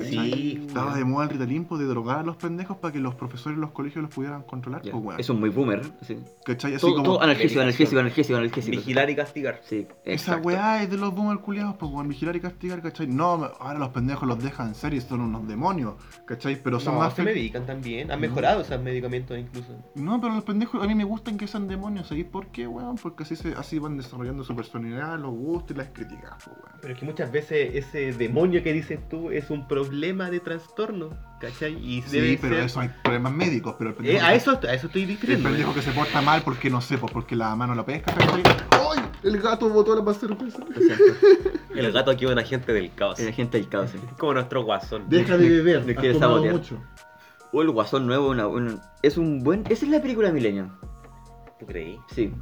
Sí. Estaba de moda el Ritalimpo de drogar a los pendejos para que los profesores en los colegios los pudieran controlar, pues, weón. Eso es muy boomer. Sí. ¿Cachai? Así Todo, como... todo analgésico, analgésico, analgésico, analgésico. Vigilar y castigar. Sí, Esa weá es de los boomer culiados, pues, weón, vigilar y castigar, ¿cachai? No, ahora los pendejos los dejan en serio, son unos demonios, ¿cachai? Pero son No, más... se fe- medican también. Han mejorado esos medicamentos incluso. No, pero los pendejos a mí me gustan que sean demonios, ¿sabéis por qué, weón? Porque así, se, así van desarrollando su personalidad, los gustos y las críticas, pues, weón. Pero es que muchas veces ese demonio que dices tú es un problema de trastorno, ¿cachai? Y Sí, debe pero ser- eso hay problemas médicos, pero el pendejo, Eh, a, eso, a eso estoy el diciendo. pendejo que se porta mal porque no sé, pues porque la mano la pesca, ¿cachai? ¡Ay! El gato botó la cerveza. El gato aquí es un agente del caos. Es la gente del caos. sí. Como nuestro guasón. Deja de beber, Me has quiere sabotear. mucho. O el Guasón nuevo, una, una- es un buen... Esa es la película Millennium. ¿Tú creí? Sí.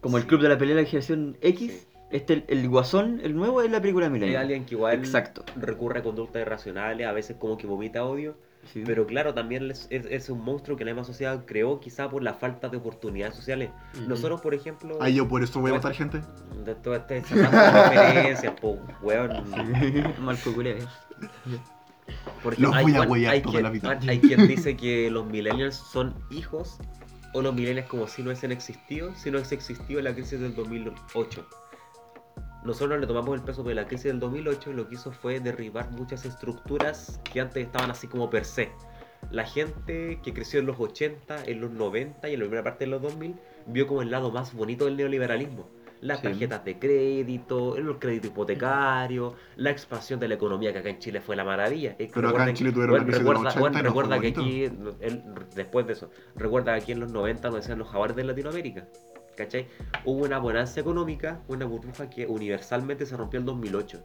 Como el club de la pelea de la generación X, Sí. Este, el, Guasón, el nuevo, es la película Hay Millennium. alguien que igual Exacto. recurre a conductas irracionales, a veces como que vomita odio, Sí. pero claro, también es, es- es un monstruo que la misma sociedad creó quizá por la falta de oportunidades sociales. Ujú. Nosotros, por ejemplo, Ay, yo por eso voy a votar gente. de todas estas sacando referencias, po, weón. Marco Culea. Porque Los voy a hay toda quien- la vida. Hay quien dice que los millennials son hijos o los millennials como si no hubiesen existido, si no hubiese existido la crisis del 2008. Nosotros le tomamos el peso de la crisis del 2008 y lo que hizo fue derribar muchas estructuras que antes estaban así como per se. La gente que creció en los 80, en los 90 y en la primera parte de los 2000 vio como el lado más bonito del neoliberalismo. Las Sí. tarjetas de crédito, el crédito hipotecario, la expansión de la economía que acá en Chile fue la maravilla. Es que Pero acá en Chile tuvieron bueno, la crisis de los recuerda, 80 bueno, y no recuerda que bonito. aquí, él- después de eso, recuerda que aquí en los 90 donde decían los jaguares de Latinoamérica. ¿Cachai? Hubo una bonanza económica, una burbuja que universalmente se rompió en 2008.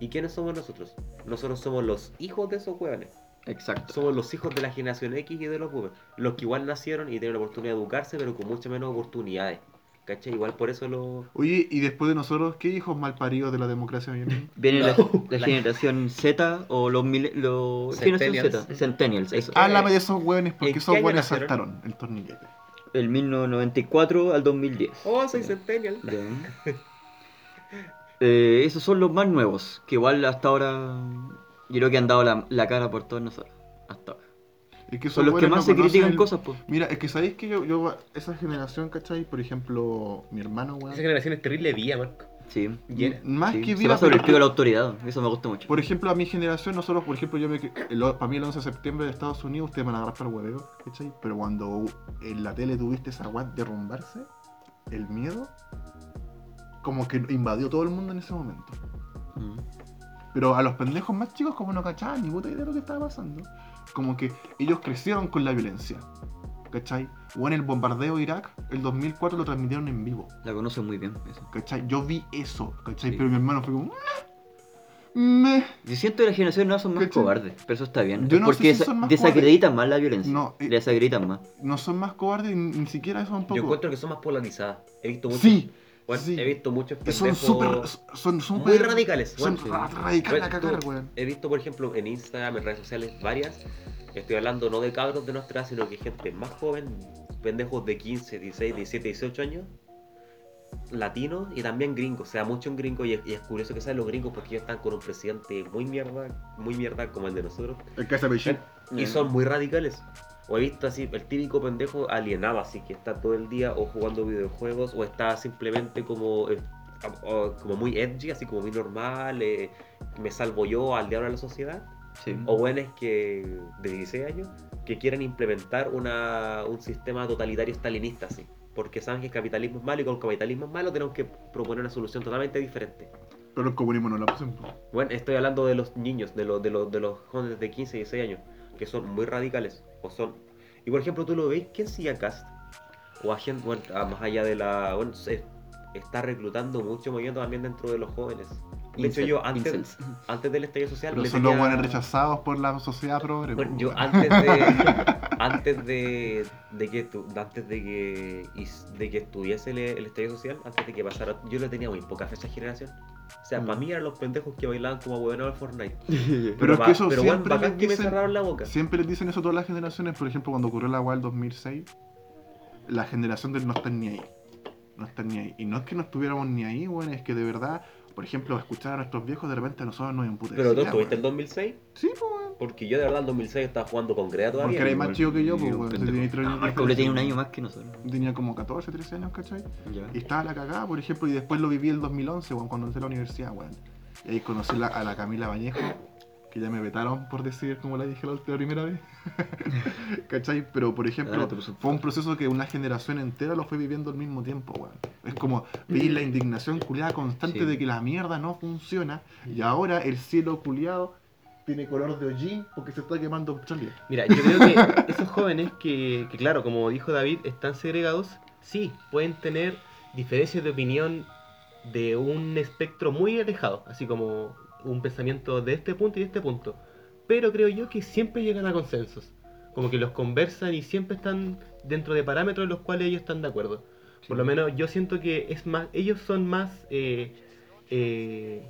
¿Y quiénes somos nosotros? Nosotros somos los hijos de esos hueones. Exacto. Somos los hijos de la generación X y de los boomers. Los que igual nacieron y tienen la oportunidad de educarse, pero con muchas menos oportunidades. ¿Cachai? Igual por eso lo... Oye, y después de nosotros, ¿qué hijos mal paridos de la democracia vienen? Viene la, No. la generación Z o los, mile- los generación Centennials. Z, Centennials, eso. Háblame de esos hueones, porque ¿En esos hueones saltaron el torniquete. El 1994 al 2010. Oh, soy Centennial. Eh, esos son los más nuevos, que igual hasta ahora yo creo que han dado la, la cara por todos nosotros. Hasta ahora. Es que esos Son los que más no se critican el- cosas, pues. Mira, es que sabéis que yo, yo, esa generación, ¿cachai? Por ejemplo, mi hermano, weón. Esa generación es terrible vía, Marco. Sí. Más sí. que Se vida, va sobre el pico de la autoridad, eso me gusta mucho. Por ejemplo, a mi generación, nosotros, por ejemplo, yo me, para mí el 11 de septiembre de Estados Unidos, ustedes van a agarrar para el hueveo, ¿cachai? Pero cuando en la tele tuviste esa guat derrumbarse, el miedo, como que invadió todo el mundo en ese momento. Mm. Pero a los pendejos más chicos, como no cachaban ni puta idea de lo que estaba pasando, como que ellos crecieron con la violencia, ¿cachai? O en el bombardeo de Irak, el 2004 lo transmitieron en vivo. La conocen muy bien, eso. ¿Cachai? Yo vi eso, ¿cachai? Sí. Pero mi hermano fue como. Me. Yo siento que las generaciones nuevas son más ¿Cachai? cobardes, pero eso está bien. Yo no porque sé si son más desacreditan más la violencia. No, eh, desacreditan más. No son más cobardes, ni, ni siquiera eso un poco. Yo encuentro que son más polarizadas. He visto muchos... Sí, bueno, sí. he visto muchos que son pendejos súper. Son súper. muy radicales. Son bueno. ra- radicales a cagar, weón. He visto, por ejemplo, en Instagram, en redes sociales, varias. Estoy hablando no de cabros de nuestra edad, sino que gente más joven, pendejos de 15, 16, 17, 18 años, latinos y también gringos. O sea, muchos gringos, y es, y es curioso que sean los gringos porque ellos están con un presidente muy mierda, muy mierda como el de nosotros, El que hace Beijing. y son muy radicales. O he visto así, el típico pendejo alienado, así que está todo el día o jugando videojuegos o está simplemente como, eh, o- como muy edgy, así como muy normal, eh, me salvo yo al diablo de la sociedad. Sí. O buenos que de 16 años que quieren implementar una, un sistema totalitario stalinista, así. Porque saben que el capitalismo es malo y con el capitalismo es malo tenemos que proponer una solución totalmente diferente. Pero el comunismo no lo hacen. po. Bueno, estoy hablando de los niños, de los, de los, de los jóvenes de 15 y 16 años, que son muy radicales. O son. Y por ejemplo, tú lo ves, ¿quién sigue a Cast? O a gente, bueno, más allá de la. Bueno, se está reclutando mucho movimiento también dentro de los jóvenes. De hecho, yo antes, antes del estallido social. Pero le son los buenos rechazados por la sociedad progre. Bueno, po, yo antes de antes de, de que tu- antes de que de que estuviese el, el estallido social, antes de que pasara, yo le tenía muy poca fe a esa generación. O sea, Mm. para mí eran los pendejos que bailaban como huevones al Fortnite. Pero es que eso pero bueno, siempre bacán les que me dicen- cerraron la boca. Siempre les dicen eso a todas las generaciones. Por ejemplo, cuando ocurrió la WAL 2006, la generación del no están ni ahí. No están ni ahí. Y no es que no estuviéramos ni ahí, weón, es que de verdad, por ejemplo, escuchar a nuestros viejos, de repente a nosotros nos emputecía. Pero tú estuviste en weón. 2006, Sí, pues, porque yo de verdad en 2006 estaba jugando con Grea todavía. Porque eres más chico que yo, pues, weón. Tenía Marco le tiene un año más que nosotros. Tenía como 14, 13 años, ¿cachai? Y estaba la cagada, por ejemplo, y después lo viví el 2011, weón, cuando entré a la universidad, weón. Y ahí conocí la- a la Camila Bañejo, que ya me vetaron por decir como la dije la, la primera vez. ¿Cachai? Pero, por ejemplo, Ah, fue un proceso que una generación entera lo fue viviendo al mismo tiempo, weón. Es como veis la indignación culiada constante Sí. de que la mierda no funciona y ahora el cielo culiado tiene color de hollín porque se está quemando Australia. Mira, yo creo que esos jóvenes que, que, claro, como dijo David, están segregados, sí, pueden tener diferencias de opinión de un espectro muy alejado, así como un pensamiento de este punto y de este punto. pero creo yo que siempre llegan a consensos. Como que los conversan y siempre están dentro de parámetros en los cuales ellos están de acuerdo. Por lo menos yo siento que es más, ellos son más, eh, eh,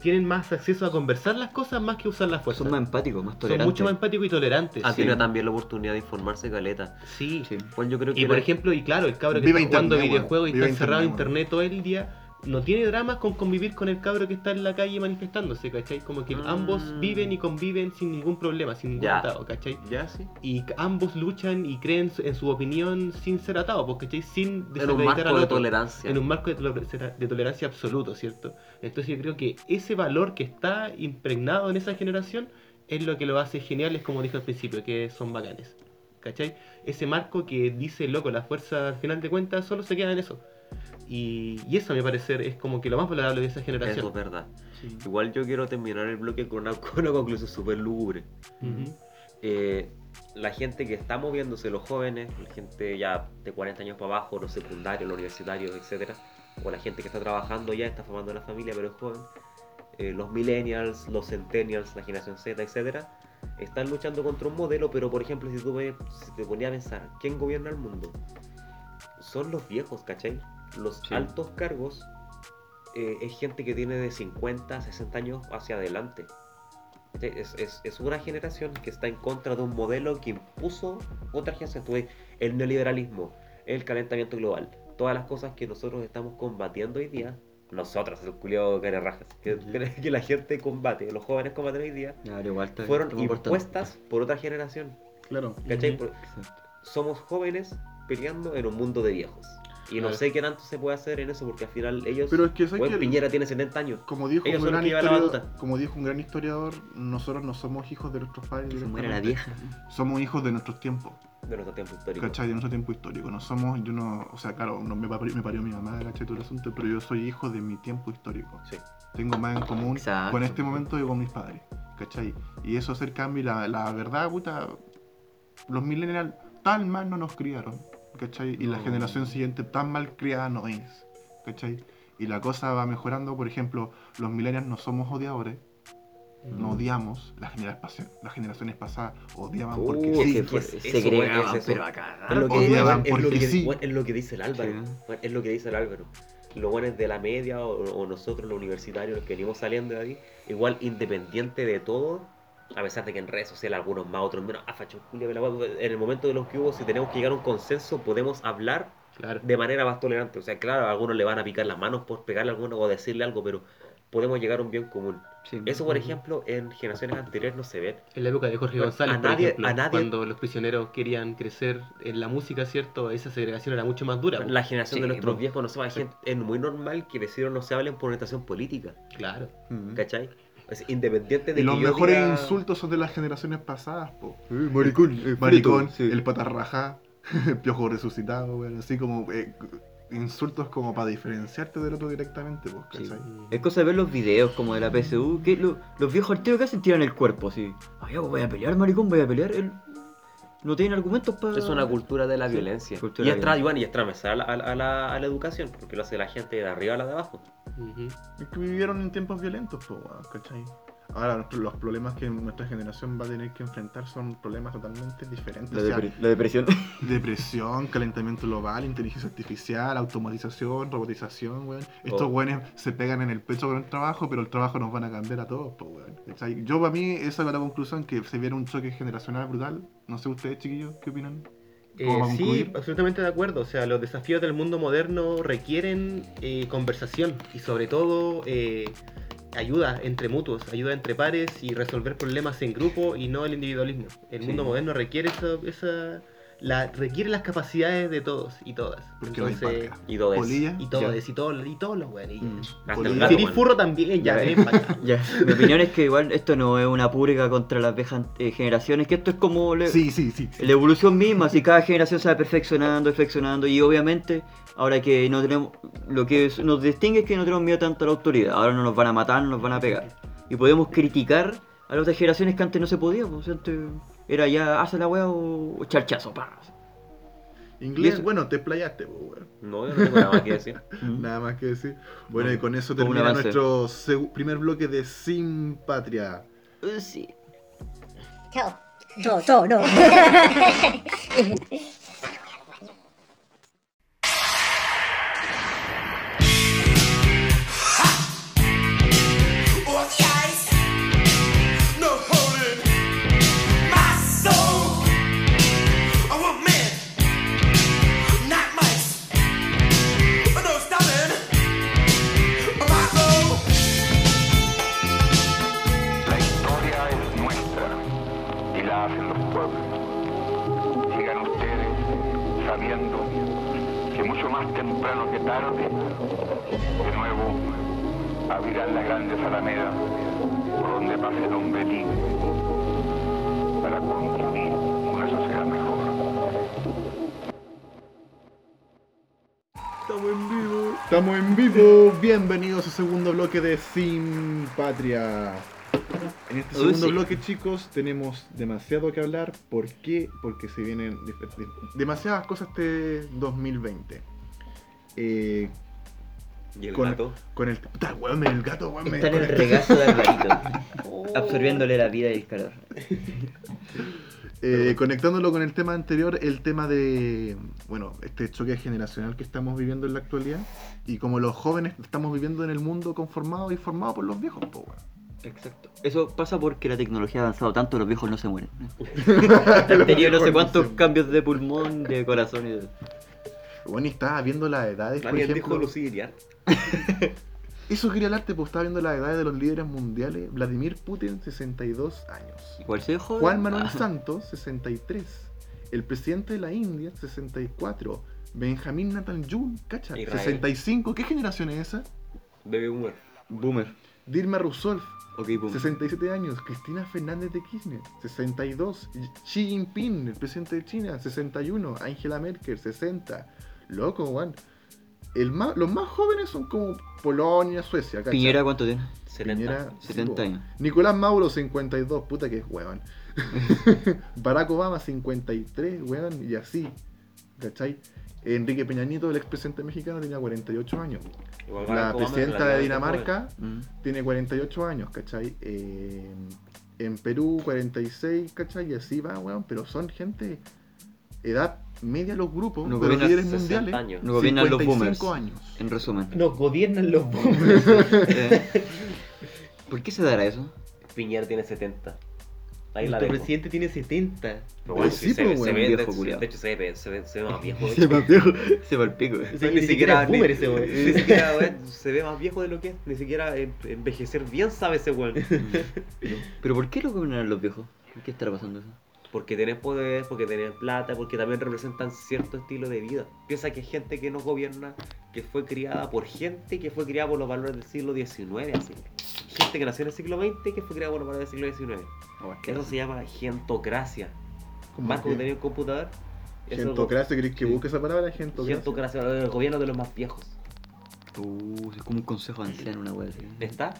tienen más acceso a conversar las cosas más que usar las fuerzas. Son más empáticos, más Son tolerantes. mucho más empáticos y tolerantes. Ah, sí. tiene también la oportunidad de informarse caleta. Sí. Sí. Pues yo creo que Y por la- ejemplo, y claro, el cabro que Viva está jugando videojuegos y está encerrado en internet, internet todo el día, no tiene dramas con convivir con el cabro que está en la calle manifestándose, ¿cachai? Como que Mm. ambos viven y conviven sin ningún problema, sin ningún Ya. atado, ¿cachai? Ya, sí. Y ambos luchan y creen en su opinión sin ser atados, pues, ¿cachai? Sin En un desacreditar marco al de tolerancia. En un marco de, toler- de tolerancia absoluto, ¿cierto? Entonces yo creo que ese valor que está impregnado en esa generación es lo que lo hace geniales, como dije al principio, que son bacanes. ¿Cachai? Ese marco que dice, loco, la fuerza al final de cuentas solo se queda en eso. Y, y eso a mi parecer es como que lo más valorable de esa Eso generación. es verdad. Sí. Igual yo quiero terminar el bloque con una, con una conclusión súper lúgubre. Eh, la gente que está moviéndose, los jóvenes, la gente ya de 40 años para abajo, los secundarios, los universitarios, etcétera, o la gente que está trabajando ya, está formando una familia, pero es joven, eh, los millennials, los centennials, la generación Z, etcétera, están luchando contra un modelo, pero por ejemplo, si tú ves, si te ponías a pensar, ¿quién gobierna el mundo? Son los viejos, ¿cachai? Los Sí. altos cargos eh, es gente que tiene de 50, 60 años hacia adelante. Es, es- es una generación que está en contra de un modelo que impuso otra generación. El neoliberalismo, el calentamiento global, todas las cosas que nosotros estamos combatiendo hoy día, nosotros, el culiado rajas, que, que la gente combate, los jóvenes combaten hoy día, Ya, pero igual está- fueron impuestas por otra generación. Claro. ¿Cachai? Exacto. somos jóvenes peleando en un mundo de viejos. Y no sé qué tanto se puede hacer en eso, porque al final ellos. Pero es que, ¿sabes Bueno, qué? Piñera tiene 70 años. Como dijo, Ellos un gran que historiador, como dijo un gran historiador, nosotros no somos hijos de nuestros padres. Que se muera la vieja. Somos hijos de nuestros tiempos, de nuestro tiempo histórico. ¿cachai? De nuestro tiempo histórico. No somos, yo no, o sea, claro, no me, parió, me parió mi mamá, ¿cachai? Todo el asunto, pero yo soy hijo de mi tiempo histórico. Sí. Tengo más en común Exacto. con este momento que con mis padres, ¿cachai? Y eso hacer cambio y la, la verdad, puta, los millennials tan mal no nos criaron, ¿cachai? Y la generación siguiente tan mal criada no es, ¿cachai? Y la cosa va mejorando, por ejemplo, los millennials no somos odiadores, no odiamos, las generaciones, las generaciones pasadas odiaban porque sí. que es fue- eso, es eso. pero acá. Es lo, que, Odiaban es, lo porque que, sí. es lo que dice el Álvaro. Sí. Es lo que dice el Álvaro. Los buenos de la media o, o nosotros los universitarios, los que venimos saliendo de ahí, igual independiente de todo, a pesar de que en redes sociales algunos más, otros menos, ah, facho, en el momento de los que hubo, si tenemos que llegar a un consenso, podemos hablar Claro. de manera más tolerante. O sea, claro, a algunos le van a picar las manos por pegarle a alguno o decirle algo, pero podemos llegar a un bien común. Sí. Eso, por ejemplo, en generaciones anteriores no se ve. En la época de Jorge González, a por nadie- ejemplo, a nadie- cuando los prisioneros querían crecer en la música, ¿cierto? Esa segregación era mucho más dura. La generación Sí, de nuestros po. viejos, no sé, hay gente, es muy normal que vecinos no se hablen por orientación política, Claro. Mm. ¿cachai? Es independiente de Y los yo mejores diga- insultos son de las generaciones pasadas, po. maricón, eh, Maricón, frito, sí. el patarrajá, piojo resucitado, weón, así como eh, insultos como para diferenciarte del otro directamente, pues, Sí. ¿cachai? Es cosa de ver los videos como de la PSU, que lo- los viejos arteos que hacen tiran el cuerpo así. Ay, voy a pelear, maricón, voy a pelear. Él no tiene argumentos para. Es una cultura de la Sí, violencia. cultura y, es tra- y bueno, y es transversal a, la- a la, a la educación, porque lo hace la gente de arriba a la de abajo. Es que vivieron en tiempos violentos, pues, ¿cachai? Ahora, los problemas que nuestra generación va a tener que enfrentar son problemas totalmente diferentes. La, o sea, depre- la depresión. depresión, calentamiento global, inteligencia artificial, automatización, robotización, weón. Estos Oh. weones se pegan en el pecho con el trabajo, pero el trabajo nos van a cambiar a todos, pues, weón. Yo, para mí, esa es la conclusión, que se viene un choque generacional brutal. No sé ustedes, chiquillos, ¿qué opinan? Eh, ¿Cómo va a sí, absolutamente de acuerdo. O sea, los desafíos del mundo moderno requieren eh, conversación y sobre todo eh, ayuda entre mutuos, ayuda entre pares y resolver problemas en grupo y no el individualismo. El Sí. mundo moderno requiere esa, esa la, requiere las capacidades de todos y todas. Porque Entonces. Y dos Polilla, y todos, y todos, y todos los weones. Mm. Si eres furro también, ya, Ya. ven para acá. Ya, mi opinión es que igual esto no es una purga contra las viejas eh, generaciones, que esto es como le- Sí, sí, sí. sí. la evolución misma, si cada generación se va perfeccionando, perfeccionando, y obviamente ahora que no tenemos, lo que es- nos distingue es que no tenemos miedo tanto a la autoridad, ahora no nos van a matar, no nos van a pegar, y podemos criticar a las otras generaciones que antes no se podía, pues antes era ya, hace la weá o, charchazo, pa. Inglés, eso- bueno, te explayaste, pues, weón. No, yo no tengo nada más que decir. Nada más que decir. Bueno, No, y con eso termina nuestro primer bloque de Sin Patria. Eh, Sí. Chao. Chao, chao, no. temprano que tarde, de nuevo abrirán las grandes alamedas por donde pase el hombre libre para construir una sociedad mejor. Estamos en vivo. Bienvenidos al segundo bloque de Sin Patria. En este Uy, segundo sí. bloque, chicos, tenemos demasiado que hablar. ¿Por qué? Porque se vienen demasiadas cosas este 2020. Eh, Y el con, gato. con el. Puta, weón, el gato, weón. Está en el el- regazo de Alvarito, absorbiéndole la vida y el calor. Eh, conectándolo con el tema anterior, el tema de, bueno, este choque generacional que estamos viviendo en la actualidad y como los jóvenes estamos viviendo en el mundo conformado y formado por los viejos, po, weón. Exacto. Eso pasa porque la tecnología ha avanzado tanto, los viejos no se mueren. Han tenido no sé no cuántos se- cambios de pulmón, de corazón y de... Bueno, y estaba viendo las edades, por Alguien dijo ejemplo. Iriar. Eso quería hablarte, pues estaba viendo las edades de los líderes mundiales. Vladimir Putin, 62 años. Igual se. Juan Manuel Santos, 63. El presidente de la India, 64. Benjamín Netanyahu, cacha, Israel. 65. ¿Qué generación es esa? Bebé Boomer. Boomer. Dilma Rousseff, Ok, boomer. 67 años. Cristina Fernández de Kirchner, 62. Xi Jinping, el presidente de China, 61. Angela Merkel, 60. Loco. El más, los más jóvenes son como Polonia, Suecia, ¿cachai? Piñera, ¿cuánto tiene? 70. Piñera, 70 sí, años. Nicolás Mauro, 52. Puta que es huevón. Barack Obama, 53, weón. Y así. ¿Cachai? Enrique Peña Nieto, el expresidente mexicano, tenía 48 años. Igual La presidenta de Dinamarca Mm. tiene 48 años, ¿cachai? Eh, en Perú 46, ¿cachai? Y así va, weón, pero son gente, edad media los grupos No de los gobierna líderes 60 mundiales. años. No gobiernan los boomers. 55 años. En resumen. Nos gobiernan los boomers. Eh, ¿Por qué se dará eso? Piñera tiene 70. Ahí Nuestro presidente tiene 70. Pero bueno, Sí, sí, se, pues, ve- se ve, viejo de, hecho se ve, se ve, se ve más viejo. de Se hecho. va viejo. Se va el pico. eh. O sea, que ni siquiera boomer ese weón. Ni siquiera weón, se ve más viejo de lo que es. Ni siquiera en- envejecer bien sabe ese weón. ¿Pero por qué lo gobiernan los viejos? ¿Por qué estará pasando eso? Porque tienen poder, porque tienen plata, porque también representan cierto estilo de vida. Piensa que hay gente que nos gobierna, que fue criada por gente que fue criada por los valores del siglo XIX, así. Gente que nació en el siglo XX que fue criada por los valores del siglo XIX. Eso se llama gentocracia. Marco, que- tenía un computador. Gentocracia, ¿crees que busque esa palabra? Gentocracia. Gentocracia, el gobierno de los más viejos. Uh, es como un consejo anciano, una wea así. ¿Está?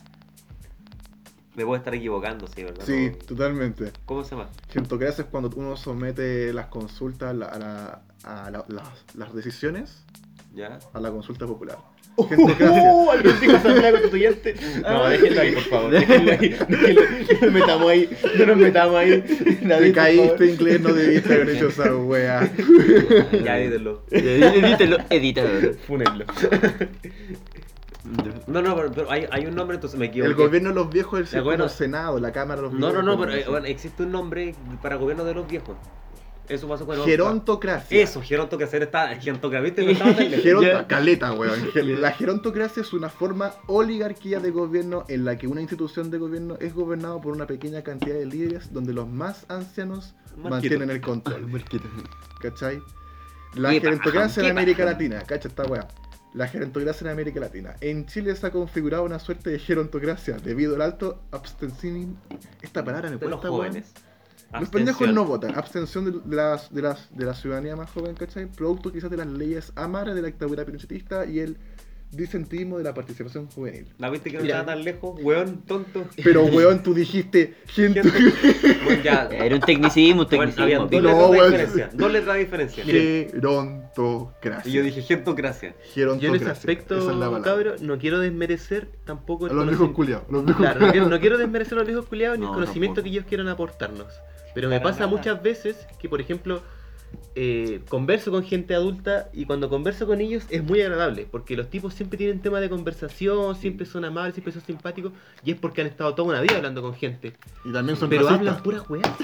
Me puedo estar equivocando, sí, ¿verdad? Sí, No- totalmente. ¿Cómo se llama? Gentocracia es cuando uno somete las consultas a, la- a la- a la- las, las decisiones ¿Ya? a la consulta popular. Gentocracia. ¡Uh! Alguien dijo Asamblea Constituyente. No, déjenlo ahí, por favor. Déjenlo ahí. Déjenlo, no nos metamos ahí. No nos metamos ahí. Nadie, Te caíste inglés, no debiste haber hecho esa wea. Ya, edítelo. Edítalo, edítalo. Fúnenlo. No, no, pero, pero hay, hay un nombre, entonces me equivoqué. El gobierno de los viejos es El gobierno- el Senado, la Cámara de los No, Viejos. no, no, pero eh, eso. bueno, existe un nombre para gobierno de los viejos. Eso pasó con Gerontocracia. Eso, gerontocracia. Está, gerontocracia. No. Geronto- caleta, weón. La gerontocracia es una forma oligarquía de gobierno en la que una institución de gobierno es gobernado por una pequeña cantidad de líderes donde los más ancianos Marquito. mantienen el control. ¿Cachai? La gerontocracia en América. Latina, cacha esta weá. La gerontocracia en América Latina. En Chile se ha configurado una suerte de gerontocracia debido al alto abstencionismo. Esta palabra me De los cuesta, weón. jóvenes. Los pendejos no votan. Abstención de, de las, de, las, de la ciudadanía más joven, ¿cachai? Producto quizás de las leyes amaras de la dictadura pinochetista y el disentismo de la participación juvenil. ¿La viste que no estaba tan lejos? Weón, tonto. Pero, weón, tú dijiste gente. Bueno, ya. Era un tecnicismo, un Bueno, había tecnicismo. dos pico. No, letras de diferencia. Dos letras de diferencia. Gerontocracia. Y yo dije gentocracia. Yo en ese Gerontocracia. aspecto, Esa es cabro, no quiero desmerecer tampoco el A los viejos culiados. Claro, no quiero, culiados. no quiero desmerecer a los viejos culiados ni No, el conocimiento tampoco. que ellos quieran aportarnos. Pero me Para pasa nada. muchas veces que, por ejemplo, eh, converso con gente adulta y cuando converso con ellos es muy agradable, porque los tipos siempre tienen tema de conversación, siempre son amables, siempre son simpáticos, y es porque han estado toda una vida hablando con gente. Y también son Pero racistas. hablan pura weá.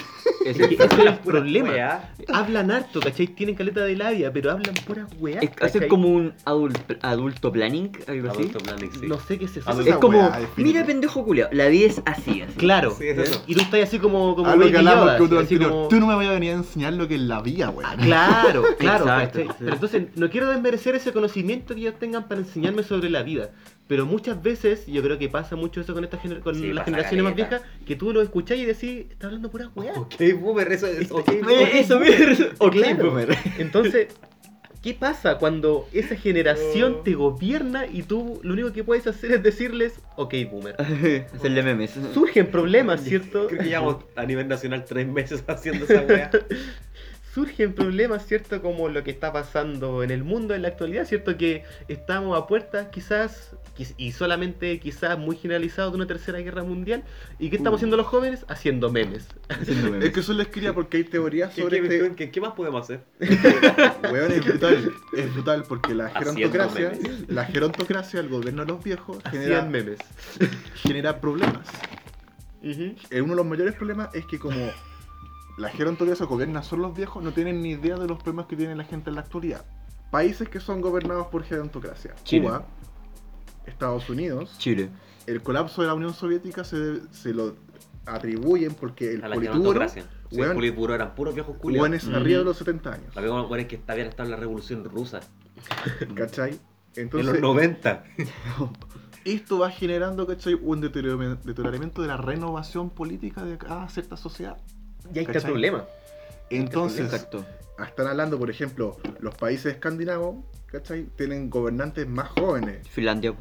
Ese- Es que ese es el problema. weá. Hablan harto, ¿cachai? Tienen caleta de labia, pero hablan pura weá. Es ¿cachai? como un adult- adulto planning, algo así. Adulto planning, sí. No sé qué es eso. Es como, weá, mira pendejo culiao, la vida es así, así. Claro. Sí, es eso. Y tú estás así como, como que hablamos Yoda, que otro así como- Tú no me vayas a venir a enseñar lo que es la vida, Ah, claro, claro. Exacto, sí. Pero entonces, no quiero desmerecer ese conocimiento que ellos tengan para enseñarme sobre la vida. Pero muchas veces, yo creo que pasa mucho eso con, esta gener- con Sí, las generaciones más viejas, que tú lo escuchás y decís, está hablando pura weá. Ok, boomer, eso es. Ok, boomer. Eso, ok, Claro. boomer. Entonces, ¿qué pasa cuando esa generación te gobierna y tú lo único que puedes hacer es decirles, ok, boomer? Hacerle memes. Surgen problemas, ¿cierto? Creo que llevamos a nivel nacional tres meses haciendo esa weá. Surgen problemas, ¿cierto? Como lo que está pasando en el mundo en la actualidad, ¿cierto? Que estamos a puertas quizás, quiz- y solamente quizás muy generalizados de una tercera guerra mundial. ¿Y qué estamos Uh. haciendo los jóvenes? Haciendo memes. Haciendo memes. Es que eso les quería porque hay teorías ¿Qué, sobre qué- este. qué- qué más podemos hacer? Weón, es brutal. Es brutal porque la gerontocracia, la gerontocracia, el gobierno de los viejos, genera, memes. genera problemas. Eh, Uno de los mayores problemas es que como la gerontocracia gobierna solo los viejos, no tienen ni idea de los problemas que tiene la gente en la actualidad. Países que son gobernados por gerontocracia. Chile. Cuba, Estados Unidos, Chile. el colapso de la Unión Soviética se, se lo atribuyen porque el politburo. Sí, el politburo eran puros viejos culiados. weón es arriba de los 70 años. La bueno, es que habían estado en la revolución rusa. ¿Cachai? en los 90. esto va generando, ¿cachai? Un deterioramiento deterioramiento de la renovación política de cada cierta sociedad. Y ahí está el problema. Entonces, Exacto. están hablando, por ejemplo, los países escandinavos, ¿cachai? Tienen gobernantes más jóvenes. Finlandia.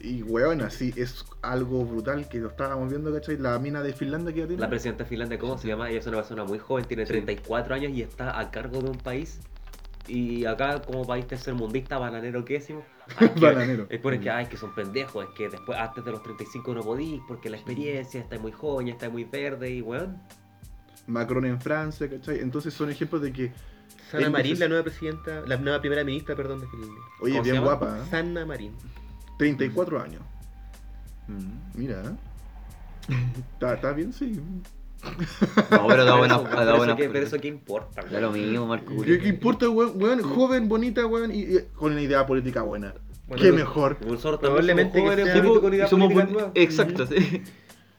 Y, weón, así es algo brutal que lo estábamos viendo, ¿cachai? La mina de Finlandia que ya tiene. La presidenta de Finlandia, ¿cómo se llama? Ella es una persona muy joven, tiene 34 años y está a cargo de un país. Y acá, como país tercermundista, bananero que decimos. ay, que- Bananero. Es por el que, ay, que son pendejos, es que después, antes de los 35 no podís, porque la experiencia está muy joven, está muy verde y weón. Macron en Francia, ¿cachai? Entonces son ejemplos de que, Sana Marín, la nueva presidenta, la nueva primera ministra, perdón, de Finlandia. oye, ¿Cómo se bien guapa, ¿eh? Sana Marín. 34 años. Mm. Mira, ¿eh? ¿Está, está bien? Sí. No, pero da buena. eso, da pero, buena eso, qué, pero eso qué importa, Da lo mismo, Marco. ¿Qué, qué importa, weón? Weón, joven, bonita, weón, y, y con una idea política buena. Bueno, ¿Qué pero- mejor? Nosotros Probablemente que somos sea- con nuevas. Exacto, sí.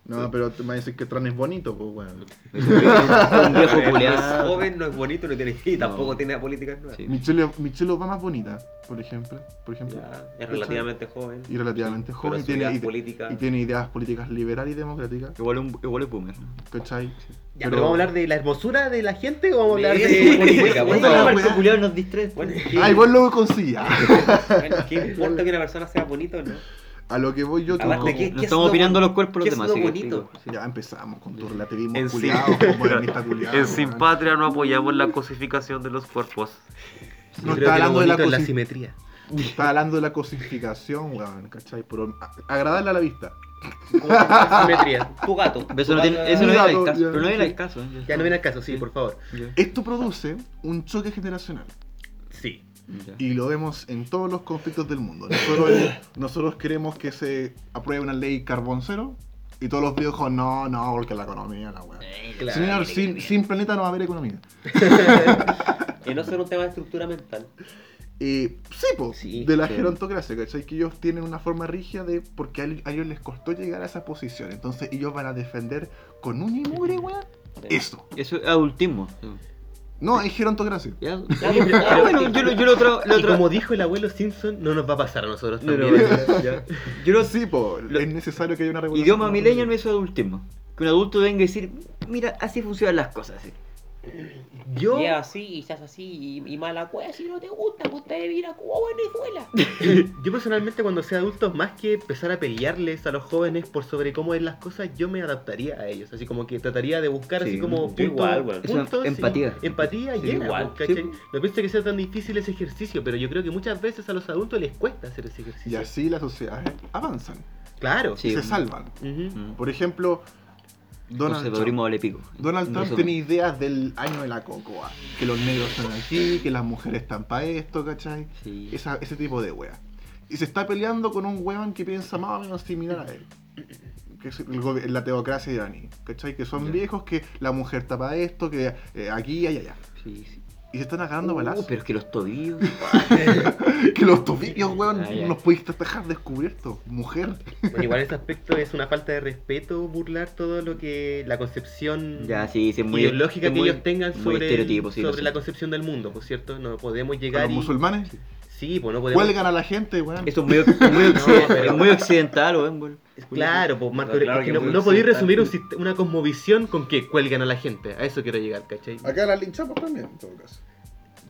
No, pero te me decir que Tran es bonito, pues, weón. Un viejo No es culiado. joven, no es bonito, no tiene y tampoco tiene políticas nuevas. Sí. Michelle, Michelle Obama es bonita, por ejemplo. Por ejemplo. Ya, es relativamente joven. Y relativamente Pero joven. Y tiene, ideas y, políticas- y tiene ideas políticas liberales y democráticas. Igual, un, igual es boomer. ¿Cachai? Ya, pero, vamos a hablar de la hermosura de la gente o vamos a hablar Sí, de política, Bueno, bueno, Marco weá. culiado nos distrae. Bueno, ¿qué, Ay, vos lo consigues. bueno, ¿qué importa que una persona sea bonita o no? A lo que voy yo, que Aparte, como- ¿qué- No es estamos lo opinando boni- los cuerpos de los qué es demás. lo así que bonito? pico, sí. Ya empezamos con tu relativismo En culiado, sí. modernista culiado. En Sin. Patria no apoyamos la cosificación de los cuerpos. No Yo creo está que lo hablando de la, es la simetría. está hablando de la cosificación, weón, ¿cachai? Pero agradable a la vista. simetría. Tu gato. Pero Eso tu no, tiene, eso no viene al no, caso. ya, Pero no viene sí. al caso. Ya no viene al caso, sí, por favor. Esto produce un choque generacional. Ya. Y lo vemos en todos los conflictos del mundo. Nosotros, nosotros queremos que se apruebe una ley carbón cero. Y todos los viejos, no, no, porque la economía, la weá. Claro. Señor, sin, sin planeta no va a haber economía. Y no ser un tema de estructura mental. Eh, sí, po, Sí, de la sí. gerontocracia, ¿cachai? Que ellos tienen una forma rígida de. porque a, a ellos les costó llegar a esa posición. Entonces ellos van a defender con un y mugre, weá, esto. Eso es adultismo. No, es gerontocracia. Ya. Ah, bueno, yo, lo- yo lo otro. Lo Y otro como dijo el abuelo Simpson, no nos va a pasar a nosotros No, no, también. ya. Yo lo Sí, po, Lo- es necesario que haya una regulación. Idioma millennial no es adultismo. Que un adulto venga y decir, mira, así funcionan las cosas. sí". Yo, Y así, y hace así, y, y mala cueva si no te gusta, pues te debe ir a Cuba o Venezuela. yo personalmente cuando sea adulto, más que empezar a pelearles a los jóvenes por sobre cómo es las cosas, yo me adaptaría a ellos. Así como que trataría de buscar Sí, así como yo puntos, igual, weón. puntos, Esa sí, empatía. empatía Sí, llena, igual, pues. No pienso que sea tan difícil ese ejercicio, pero yo creo que muchas veces a los adultos les cuesta hacer ese Y ejercicio. así las sociedades avanzan Claro. Sí. y se salvan. Ujú. Mm. Por ejemplo, Donald Entonces Trump. Donald Trump tiene ideas del año de la cocoa. Que los negros están aquí, que las mujeres están para esto, ¿cachai? Sí. Esa- ese tipo de wea. Y se está peleando con un weón que piensa más o menos similar a él. Que es el la teocracia iraní. ¿Cachai? Que son viejos, que la mujer está para esto, que eh, aquí y allá, allá. Sí, sí. Y se están agarrando Uh, balazos. pero es que los tobillos. que los tobillos, weón, Ah, nos podéis dejar descubierto. Mujer. Bueno, igual en ese aspecto es una falta de respeto burlar todo lo que la concepción ya, sí, sí, es muy. ideológica es que muy- ellos tengan sobre, sí, sobre la concepción del mundo, por cierto, no podemos A llegar los y musulmanes. sí, pues no podemos Cuelgan a la gente, weón. Eso es muy, muy, pero- es muy occidental, weón. Claro, pues Marco, Claro es que que no, podéis resumir un una cosmovisión con que cuelgan a la gente, a eso quiero llegar, ¿cachai? Acá las linchamos también, en todo caso.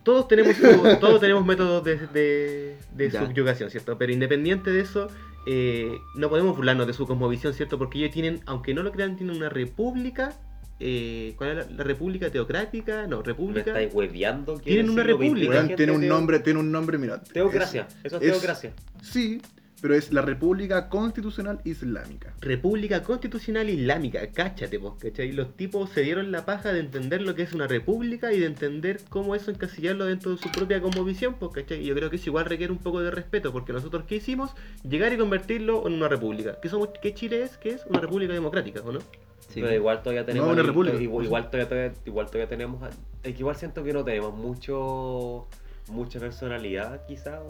Todos tenemos, todos tenemos métodos de, de- subyugación, ¿cierto? Pero independiente de eso, eh, no podemos burlarnos de su cosmovisión, ¿cierto? Porque ellos tienen, aunque no lo crean, tienen una república. eh, ¿Cuál es la, la república teocrática? No, ¿Me república. estáis hueveando? que Tienen una república. tiene un nombre, tiene un nombre, mira. Teocracia, eso es es- teocracia. Sí, pero es la República Constitucional Islámica. República Constitucional Islámica, cáchate vos, ¿cachai? Los tipos se dieron la paja de entender lo que es una república y de entender cómo eso encasillarlo dentro de su propia cosmovisión, pues, ¿cachai? Y yo creo que eso igual requiere un poco de respeto, porque nosotros, ¿qué hicimos? Llegar y convertirlo en una república. ¿Qué, somos, qué Chile es? ¿Qué es? Una república democrática, ¿o no? Sí. Pero igual todavía tenemos. una el- república. Igual, igual todavía, todavía- igual todavía tenemos. Es que igual siento que no tenemos mucho. Mucha personalidad, quizá.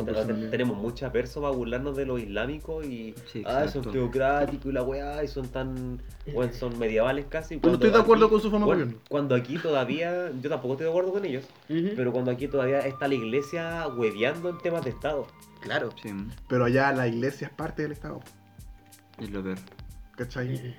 Te- personalidad. tenemos mucha verso para burlarnos de los islámicos y. Sí, ah, son teocráticos y la weá, y son tan. Bueno, son medievales casi. Yo no cuando estoy de acuerdo aquí- con su forma bueno, gobierno. Cuando aquí todavía. Yo tampoco estoy de acuerdo con ellos. Pero cuando aquí todavía está la iglesia hueveando en temas de Estado. Claro. Sí, Pero allá la iglesia es parte del Estado. es lo peor. ¿Cachai?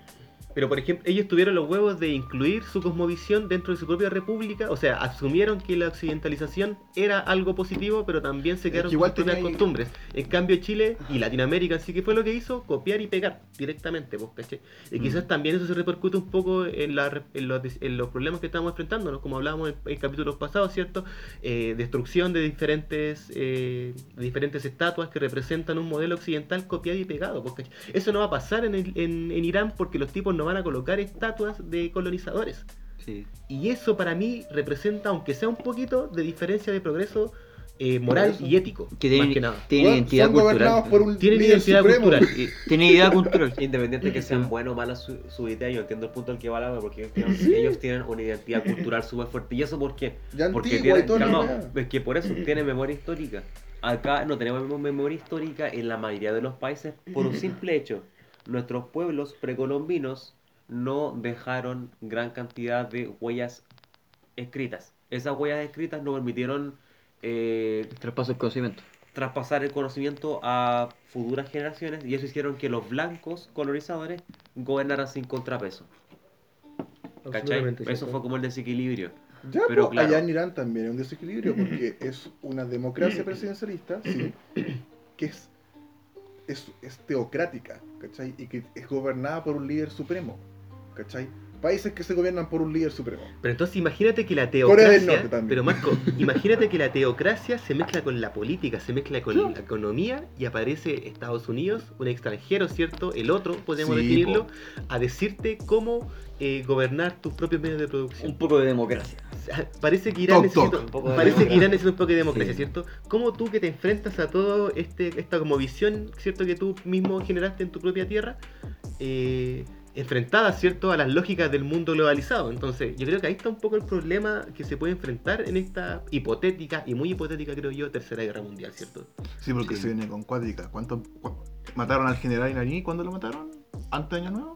Pero por ejemplo, ellos tuvieron los huevos de incluir su cosmovisión dentro de su propia república, o sea, asumieron que la occidentalización era algo positivo, pero también se quedaron que igual con tenía costumbres. En cambio, Chile y Latinoamérica, sí que fue lo que hizo, copiar y pegar directamente, pues, ¿cachai? Y Mm. quizás también eso se repercute un poco en, la en, los, en los problemas que estamos enfrentándonos, como hablábamos en, en capítulos pasados, ¿cierto? Eh, destrucción de diferentes, eh, diferentes estatuas que representan un modelo occidental copiado y pegado, pues, ¿cachai? Eso no va a pasar en, el- en, en Irán porque los tipos no van a colocar estatuas de colonizadores. Sí. Y eso para mí representa, aunque sea un poquito, de diferencia de progreso eh, moral y ético. Que más tienen, que nada. tienen Weón, identidad cultural. por un Tienen líder identidad supremo. cultural. Tienen idea cultural. Independiente de que sean buenas o malas su, su idea, yo entiendo el punto al que va la porque ellos tienen, ellos tienen una identidad cultural súper fuerte. ¿Y eso por qué? Ya Porque tienen, weá. es que por eso tienen memoria histórica. Acá no tenemos memoria histórica en la mayoría de los países por un simple hecho. Nuestros pueblos precolombinos no dejaron gran cantidad de huellas escritas. Esas huellas escritas no permitieron eh, Traspaso el conocimiento. traspasar el conocimiento a futuras generaciones y eso hicieron que los blancos colonizadores gobernaran sin contrapeso. ¿Cachai? Eso fue como el desequilibrio. Ya, Pero pues, claro. allá en Irán también hay un desequilibrio porque es una democracia presidencialista, sí, que es, es, es teocrática, ¿cachai? Y que es gobernada por un líder supremo, ¿cachai? Países que se gobiernan por un líder supremo. Pero entonces imagínate que la Corea del teocracia. Norte también. Pero Marco, imagínate que la teocracia se mezcla con la política, se mezcla con la economía y aparece Estados Unidos, un extranjero, ¿cierto? El otro, podemos Sí, definirlo, a decirte cómo eh, gobernar tus propios medios de producción. Un poco de democracia. Parece que Irán Toc, necesita, toc. Un poco de parece que democracia. Irán necesita un poco de democracia, Sí. ¿cierto? ¿Cómo tú que te enfrentas a todo este esta como visión, ¿cierto? Que tú mismo generaste en tu propia tierra, eh, enfrentada, ¿cierto? A las lógicas del mundo globalizado. Entonces, yo creo que ahí está un poco el problema que se puede enfrentar en esta hipotética y muy hipotética, creo yo, tercera guerra mundial, ¿cierto? Sí, porque Sí. se viene con cuática. ¿Cuánto, cu- mataron al general iraní? ¿Cuándo lo mataron? ¿Antes de Año Nuevo?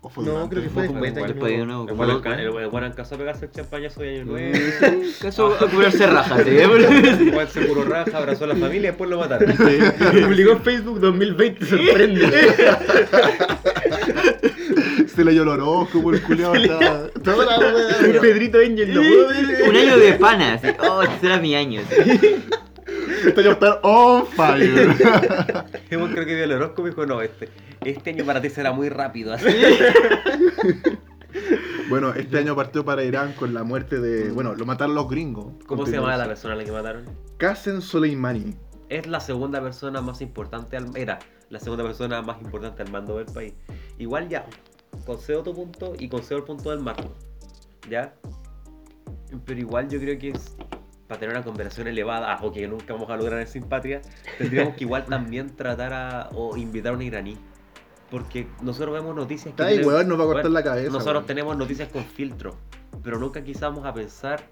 ¿O fue No, creo que fue Como después de Después de Nuevo. nuevo, El como en casa a pegarse el champañazo de año nuevo. Caso a curarse rajas, ¿sí? Igual se curó raja, abrazó a la familia y después lo mataron. Publicó en Facebook 2020, sorprende. Se le lloró el horóscopo, el culiao estaba... Wea. Pedrito Angel, no puedo ver. Un año de pana, así. Oh, este será mi año. Este año está on fire. Hemos creo que vio el horóscopo y dijo, no, este, este año para ti será muy rápido. Así. Bueno, este año partió para Irán con la muerte de... Bueno, lo mataron los gringos. ¿Cómo se llamaba la persona a la que mataron? Qasem Soleimani. Es la segunda persona más importante al era la segunda persona más importante al mando del país. Igual ya concedo tu punto y concedo el punto del Marco. ¿Ya? Pero igual yo creo que es para tener una conversación elevada, ah, o que nunca vamos a lograr en simpatía, tendríamos que igual también tratar a o invitar a un iraní. Porque nosotros vemos noticias que. Ay, tienen- weón, nos va a cortar weón, la cabeza. Nosotros weón. tenemos noticias con filtro, pero nunca quizás vamos a pensar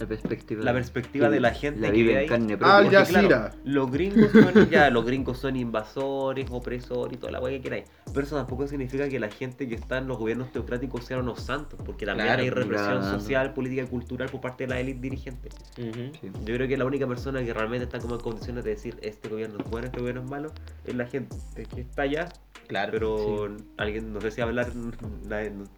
La perspectiva. la perspectiva de la gente La que vive en ahí. carne propia. Porque, Jazeera. claro, los gringos son, ya, los gringos son invasores, opresores y toda la weá que queráis. Pero eso tampoco significa que la gente que está en los gobiernos teocráticos sean unos santos, porque también Claro, hay represión claro. social, política y cultural por parte de la élite dirigente. Ujú. Sí. Yo creo que la única persona que realmente está como en condiciones de decir este gobierno es bueno, este gobierno es malo, es la gente que está allá. Claro. Pero alguien, no sé si hablar,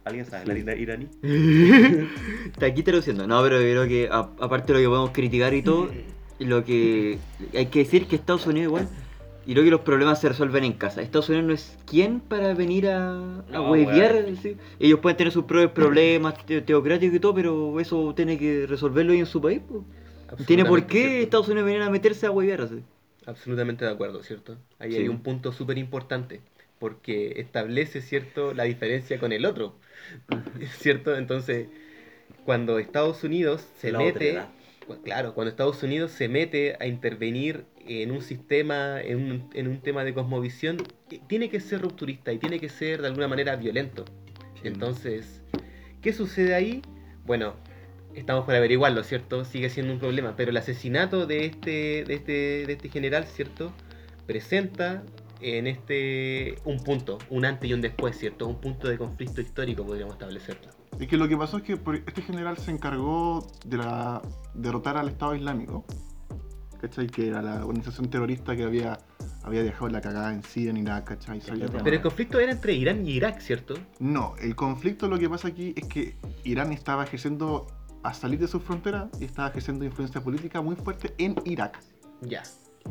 alguien sabe hablar ira- iraní. Está aquí traduciendo. No, pero creo que a- aparte de lo que podemos criticar y todo, lo que hay que decir que Estados Unidos igual, y creo que los problemas se resuelven en casa. Estados Unidos no es quien para venir a, a No, huevear. weón. ¿sí? Ellos pueden tener sus propios problemas te- teocráticos y todo, pero eso tiene que resolverlo ahí en su país. po. Tiene por qué cierto. Estados Unidos venir a meterse a huevear así. Absolutamente de acuerdo, ¿cierto? Ahí Sí. hay un punto súper importante, porque establece, ¿cierto?, la diferencia con el otro, ¿cierto? Entonces, cuando Estados Unidos se La mete, cu- claro, cuando Estados Unidos se mete a intervenir en un sistema, en un, en un tema de cosmovisión, tiene que ser rupturista y tiene que ser de alguna manera violento. Entonces, ¿qué sucede ahí? Bueno, estamos por averiguarlo, ¿cierto? Sigue siendo un problema, pero el asesinato de este, de este, de este general, ¿cierto? Presenta en este un punto, un antes y un después, ¿cierto? Un punto de conflicto histórico, podríamos establecerlo. Es que lo que pasó es que este general se encargó de la, derrotar al Estado Islámico, ¿cachai? Que era la organización terrorista que había, había dejado la cagada en Siria, en Irak, ¿cachai? Pero Pero el conflicto era entre Irán y Irak, ¿cierto? No, el conflicto lo que pasa aquí es que Irán estaba ejerciendo a salir de su frontera y estaba ejerciendo influencia política muy fuerte en Irak. Ya.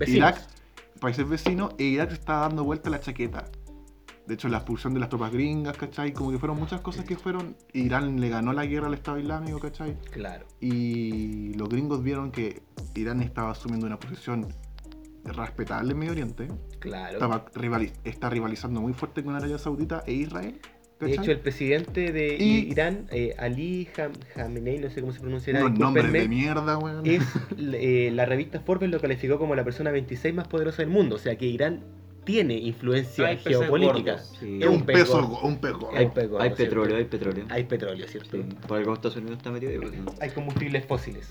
Irak, países vecinos, e Irak estaba dando vuelta a la chaqueta. De hecho, la expulsión de las tropas gringas, ¿cachai? Como que fueron muchas cosas que fueron. Irán le ganó la guerra al Estado Islámico, ¿cachai? Claro. Y los gringos vieron que Irán estaba asumiendo una posición respetable en Medio Oriente. Claro. Estaba rivali- está rivalizando muy fuerte con Arabia Saudita e Israel. De hecho, el presidente de Y- Irán, eh, Ali Ham- Khamenei, no sé cómo se pronunciará, Unos nombres de mierda, weón. es eh, la revista Forbes lo calificó como la persona 26 más poderosa del mundo. O sea que Irán tiene influencia geopolítica. Sí. Es un peso, un pez gordo. Hay, petróleo, hay petróleo. Hay petróleo, ¿cierto? Sí, por algo Estados Unidos está metido pues. Hay combustibles fósiles.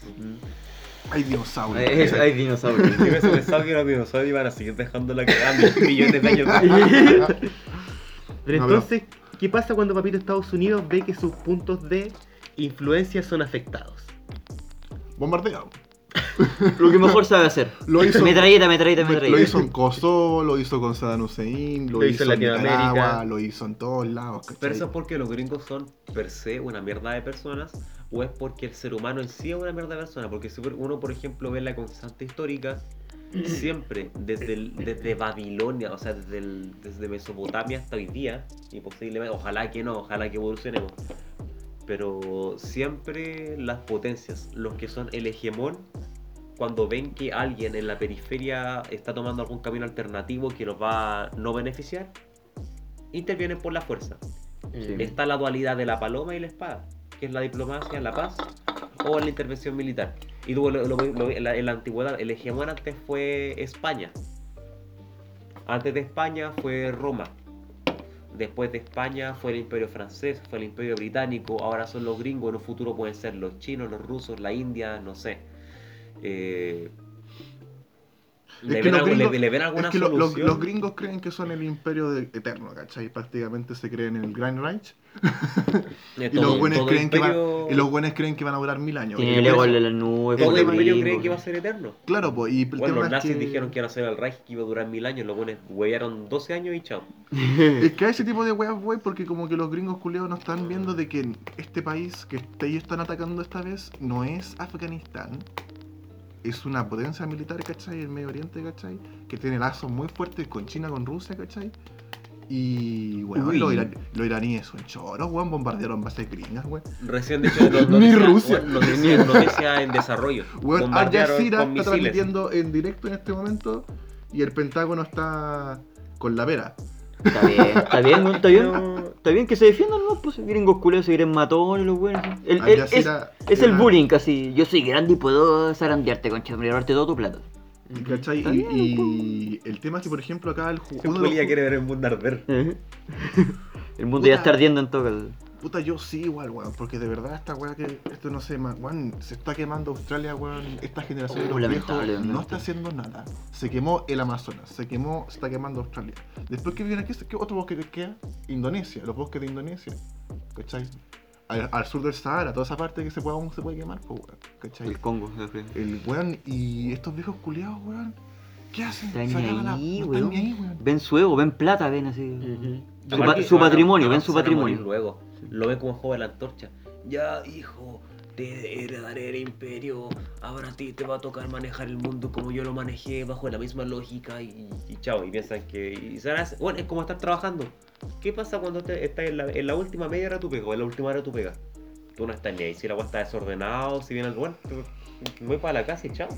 Hay dinosaurios. Hay, dinosaurios. Yo hubiese pensado que los dinosaurios iban a seguir dejando la cagada mil millones de años. Pero entonces, ¿qué pasa cuando Papito Estados Unidos ve que sus puntos de influencia son afectados? Bombardeado. Lo que mejor sabe hacer. Lo hizo- Metralleta, metralleta, Lo metralleta. hizo en Kosovo, lo hizo con Saddam Hussein, lo, Lo hizo hizo, en en Latinoamérica. Nicaragua, lo hizo en todos lados. ¿cachai? Pero eso es porque los gringos son per se una mierda de personas o es porque el ser humano en sí es una mierda de persona. Porque si uno, por ejemplo, ve la constante histórica, siempre desde, el- desde Babilonia, o sea, desde, el- desde Mesopotamia hasta hoy día, y posiblemente, ojalá que no, ojalá que evolucionemos. Pero siempre las potencias, los que son el hegemón, cuando ven que alguien en la periferia está tomando algún camino alternativo que los va a no beneficiar, intervienen por la fuerza. Sí. Está la dualidad de la paloma y la espada, que es la diplomacia, la paz o la intervención militar. Y lo- en, la, en antigüedad, el hegemón antes fue España. Antes de España fue Roma. Después de España fue el imperio francés, fue el imperio británico, ahora son los gringos, en un futuro pueden ser los chinos, los rusos, la India, no sé. Eh, ¿le, que ven los algo- le- gringos- le ven alguna Es que lo- los- solución? los gringos creen que son el imperio de- eterno, ¿cachai? Prácticamente se creen en el Grand Reich. Y todo- los buenos todo creen que van, imperio- y los buenos creen que van a durar mil años. Tiene Y el ego de las nubes. el Todo el imperio gringos. creen que va a ser eterno. Claro, pues, y el Bueno, tema los es nazis que, dijeron que iban a ser el Reich que iba a durar mil años, los buenos huevearon 12 años y chao. Es que a ese tipo de weas voy porque como que los gringos culeados no están viendo de que este país que ellos están atacando esta vez no es Afganistán. Es una potencia militar, ¿cachai? En Medio Oriente, ¿cachai? Que tiene lazos muy fuertes con China, con Rusia, ¿cachai? Y, Uy. los, ira- los iraníes son choros, weón, bombardearon bases gringas, weón. Recién, de hecho, no- Ni Rusia. bueno, noticia, noticia en desarrollo. Weón, Al Bombardearon Jazeera está transmitiendo en directo en este momento y el Pentágono está con la vera. Está bien, está bien, ¿no? está bien. Está bien que se defiendan, ¿no? Pues gringos culeros se quieren matones, los buenos. El, el- Jazeera es, es el bullying casi. Yo soy grande y puedo zarandearte, concha, y robarte todo tu plata. Y, ¿cachai? Y, el tema es que, por ejemplo, acá el ju- uno de los Julia ju- quiere ver el mundo arder. El mundo ya está ardiendo en todo caso. Puta, yo sí igual, weón, porque de verdad esta weá que, esto no sé, weón, se está quemando Australia, weón, esta generación de los viejos no está haciendo nada. Se quemó el Amazonas, se quemó, se está quemando Australia. Después que viene aquí, ¿qué otro bosque que queda? Indonesia, los bosques de Indonesia, ¿cachai? Al, al sur del Sahara, toda esa parte que se puede, aún se puede quemar, pues, weón, ¿cachai? El Congo. El weón y estos viejos culiados, weón, ¿qué hacen? Están ahí, weón. ni ahí, weón. Ven su ego, ven plata, ven así. Su, pa- su patrimonio, ven su patrimonio. Luego, lo ven como joven la antorcha. Ya, hijo, te heredaré el imperio. Ahora a ti te va a tocar manejar el mundo como yo lo manejé, bajo la misma lógica. Y, y chao, y piensan que. Y bueno, es como estar trabajando. ¿Qué pasa cuando te, estás en la, última media hora tu pega o en la última hora tu pega? Tú no estás ni ahí. Si la agua está desordenado, si viene algo, bueno, te- voy para la casa y chao.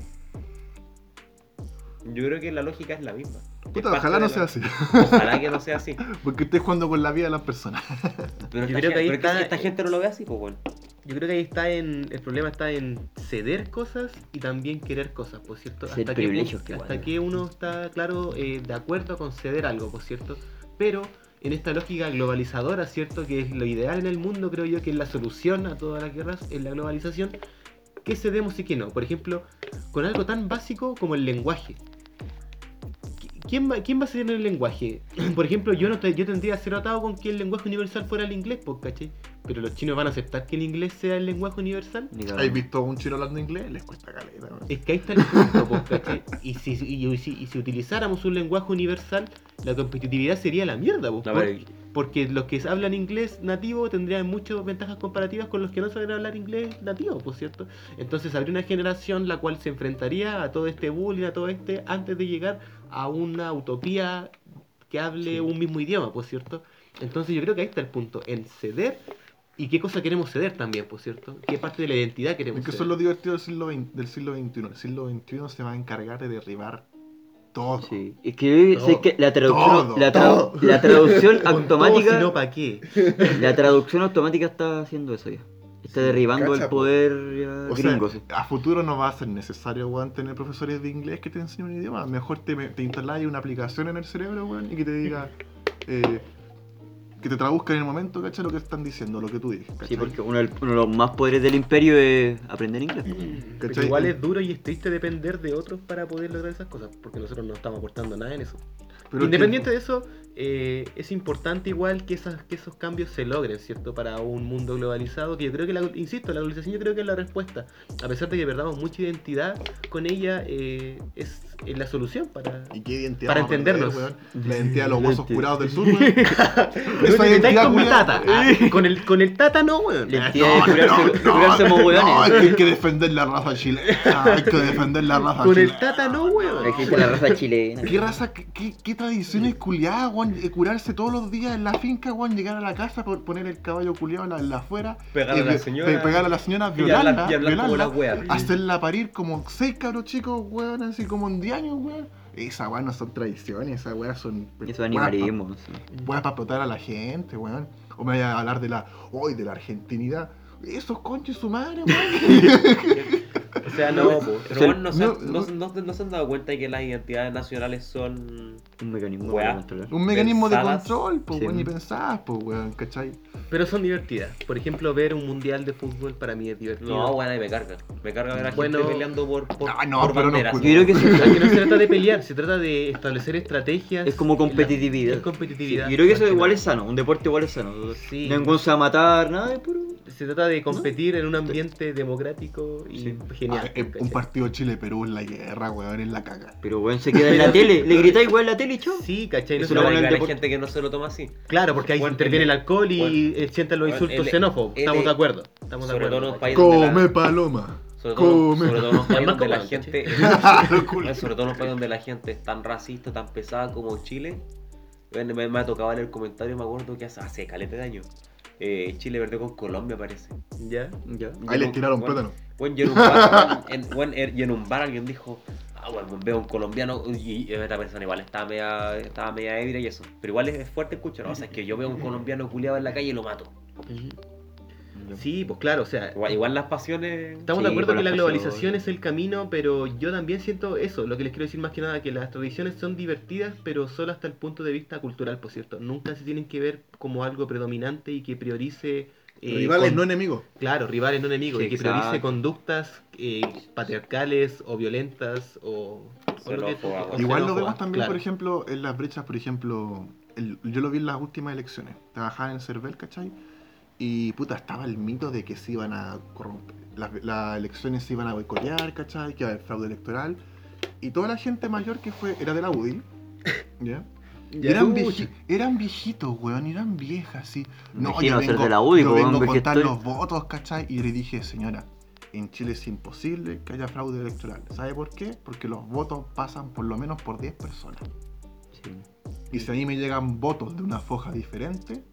Yo creo que la lógica es la misma. Puta, ojalá no la- sea así, Ojalá que no sea así. porque estés jugando con la vida de las personas. Pero Yo esta, creo que ahí pero que está- esta gente no lo ve así, pues bueno. Yo creo que ahí está en. El problema está en ceder cosas y también querer cosas, por cierto. Ser Hasta, que, uno- igual. hasta que uno está, claro, eh, de acuerdo con ceder algo, por cierto. Pero en esta lógica globalizadora, ¿cierto? Que es lo ideal en el mundo, creo yo que es la solución a todas las guerras, es la globalización. ¿Qué cedemos y qué no? Por ejemplo, con algo tan básico como el lenguaje. ¿Qui- ¿Quién va, ¿Quién va a en el lenguaje? Por ejemplo, yo no te- yo tendría cero atado con que el lenguaje universal fuera el inglés, pues, ¿cachai? Pero los chinos van a aceptar que el inglés sea el lenguaje universal. ¿Has visto a un chino hablando inglés? Les cuesta caleta, weón. Es que ahí está el punto, pues, ¿cachai? Y si, y, y si, y si utilizáramos un lenguaje universal, la competitividad sería la mierda, pues, A por- ver, porque los que hablan inglés nativo tendrían muchas ventajas comparativas con los que no saben hablar inglés nativo, por cierto. Entonces habría una generación la cual se enfrentaría a todo este bullying, a todo este, antes de llegar a una utopía que hable un mismo idioma, por cierto. Entonces yo creo que ahí está el punto, en ceder y qué cosa queremos ceder también, por cierto. Qué parte de la identidad queremos Es que ceder. eso es lo divertido del siglo, XX, del siglo XXI. El siglo XXI se va a encargar de derribar todo. Sí, es que, Todo. sé que la traducción, Todo, la, tra- todo. la traducción todo, automática, si no, ¿para qué? la traducción automática está haciendo eso ya. Está derribando cacha, el po. poder sea, gringo. sí. a futuro no va a ser necesario, weón, tener profesores de inglés que te enseñen un idioma. Mejor te, te instaláis una aplicación en el cerebro, weón, y que te diga... eh, que te traduzca en el momento, ¿cachai? Lo que están diciendo, lo que tú dices, ¿cachai? Sí, porque uno, de los más poderes del imperio es aprender inglés. ¿Cachai? igual es duro y es triste depender de otros para poder lograr esas cosas, porque nosotros no estamos aportando nada en eso. Pero Independiente de eso, eh, es importante igual que, esas, que esos cambios se logren, ¿cierto? Para un mundo globalizado, que yo creo que, la, insisto, la globalización yo creo que es la respuesta. A pesar de que perdamos mucha identidad, con ella eh, es, es la solución para... ¿Y qué identidad Para perder, entendernos. La identidad de los huesos curados del sur, weón. No Esa te metáis identidad con mi culiada. tata. Ah, con, el, con el tata no, weón. La entidad de curarse, de curarse como no, hay que defender la raza chilena. Hay que defender la raza Con el chilena. tata no, weón. Existe la raza chilena. ¿Qué raza, qué tradiciones culiadas, weón? Eh, Curarse todos los días en la finca, weón, llegar a la casa, por poner el caballo culiado en la, en la afuera, Pegar a eh, la señora. pe- pegar a la señora, Y hablar- violarla, y hablar como violarla, la wea. hacerla parir como seis cabros chicos, weón, así como en 10 años, weón. Esa weá no son tradiciones, esas weas son. Eso animalismo. Weas para explotar a la gente, weón. O me vaya a hablar de la. Hoy de la argentinidad. Esos conches su madre, weón. O sea, no, pero sea, bueno, no, se, no- no, no- no se han dado cuenta de que las identidades nacionales son. Un mecanismo Weá. para controlar. Un mecanismo de Pensadas. control, pues, Sí. weón, y pensadas, pues, weón, ¿cachai? Pero son divertidas. Por ejemplo, ver un mundial de fútbol para mí es divertido. No, bueno, y me carga. Me carga ver a Bueno. gente peleando por, por, Ah, no, por pero no, banderas. pues, Yo creo que sí. Aquí no se trata de pelear, se trata de establecer estrategias. Es como competitividad. Es competitividad. Yo creo que eso igual es sano, un deporte igual es sano. Sí. Ninguno se va a matar, nada, es puro. Se trata de competir en un ambiente democrático y Sí. genial. Ah, eh, ¿cachai? un partido Chile-Perú en la guerra, weón, en la caga. Pero weón se queda en la tele, le gritáis igual en la tele y. Sí, ¿cachai? No Eso se lo deporte. gente que no se lo toma así. Claro, porque ahí Bueno, interviene el el- alcohol y bueno, eh, sienten los bueno, insultos el- xenófobos. Estamos de acuerdo. Estamos de Sobre todo en acuerdo. los países donde Come la, paloma. sobre todo, come. sobre todo en los países donde la gente sobre todo en los países donde la gente es tan racista, tan pesada como Chile. Me, me ha tocado leer el comentario, me acuerdo que hace, hace caleta de años. Eh, Chile perdió con Colombia, parece. ¿Ya? Ya. Ahí les tiraron Bueno, plátano. Bueno, y en un bar, en, bueno, y en un bar alguien dijo, "Ah, weón, veo un colombiano y y esta persona igual estaba media, estaba media ebria y eso. Pero igual es fuerte escuchar, ¿no? O sea, es que yo veo un colombiano culiado en la calle y lo mato. Sí, pues claro, o sea, Igual, igual las pasiones. Estamos Sí, de acuerdo que la globalización pasiones. es el camino, pero yo también siento eso. Lo que les quiero decir más que nada, que las tradiciones son divertidas, pero solo hasta el punto de vista cultural, por cierto. Nunca se tienen que ver como algo predominante y que priorice... eh, Rivales, con- no enemigos. Claro, rivales, no enemigos, Sí, y que priorice conductas eh, patriarcales o violentas o... o lo que- Xenófobas, o Igual lo vemos también, claro. por ejemplo, en las brechas, por ejemplo, el- yo lo vi en las últimas elecciones. Trabajaba en Cervel, ¿cachai? Y puta, estaba el mito de que se iban a corromper. Las, las elecciones se iban a boicotear, ¿cachai? Que iba a haber fraude electoral. Y toda la gente mayor que fue, era de la UDI, ¿ya? Y eran, vieji- eran viejitos, weón, eran viejas, sí. No, yo ser vengo, de la UDI, yo vengo a contar estoy- los votos, ¿cachai? Y le dije, señora, en Chile es imposible que haya fraude electoral. ¿Sabe por qué? Porque los votos pasan por lo menos por 10 personas. Sí. Y si a mí me llegan votos de una foja diferente,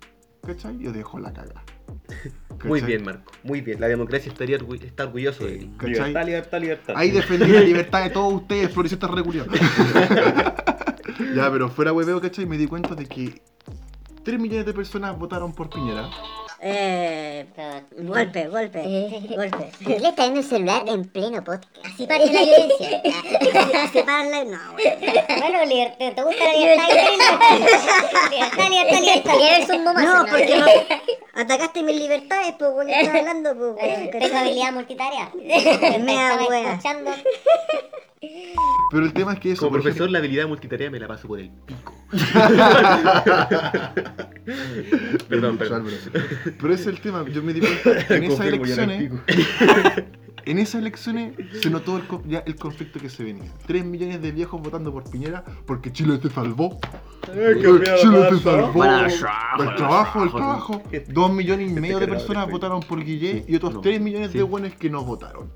¿cachai? Yo dejo la caga. Muy bien, Marco. Muy bien. La democracia estaría orgu- está orgulloso de ti. ¿Cachai? Libertad, libertad, libertad. Ahí defendí la libertad de todos ustedes, floricistas reculiados. ya, pero fuera hueveo, ¿cachai? Me di cuenta de que 3 millones de personas votaron por Piñera. Eh, golpe, golpe, golpe. ¿Por qué le está viendo el celular en pleno podcast? Así parte la violencia. Así, para la... No, güey. Bueno, libertad, ¿te gusta la libertad? Libertad, libertad, libertad. Ver su mamá. No, porque no. Atacaste mis libertades, pues, güey. Estás hablando, pues, güey. Tengo habilidad multitarea. Estaba wea. escuchando. Pero el tema es que eso. Como profesor, la habilidad multitarea me la paso por el pico. perdón, perdón. Pero ese es el tema. Yo me di cuenta en esas elecciones. En esas elecciones se notó el, ya el conflicto que se venía. 3 millones de viejos votando por Piñera porque Chile te salvó. Chile te salvó. Para el trabajo, El trabajo, el trabajo. trabajo. Dos millones y medio de personas de votaron por Guille y otros No. 3 millones de buenos que no votaron.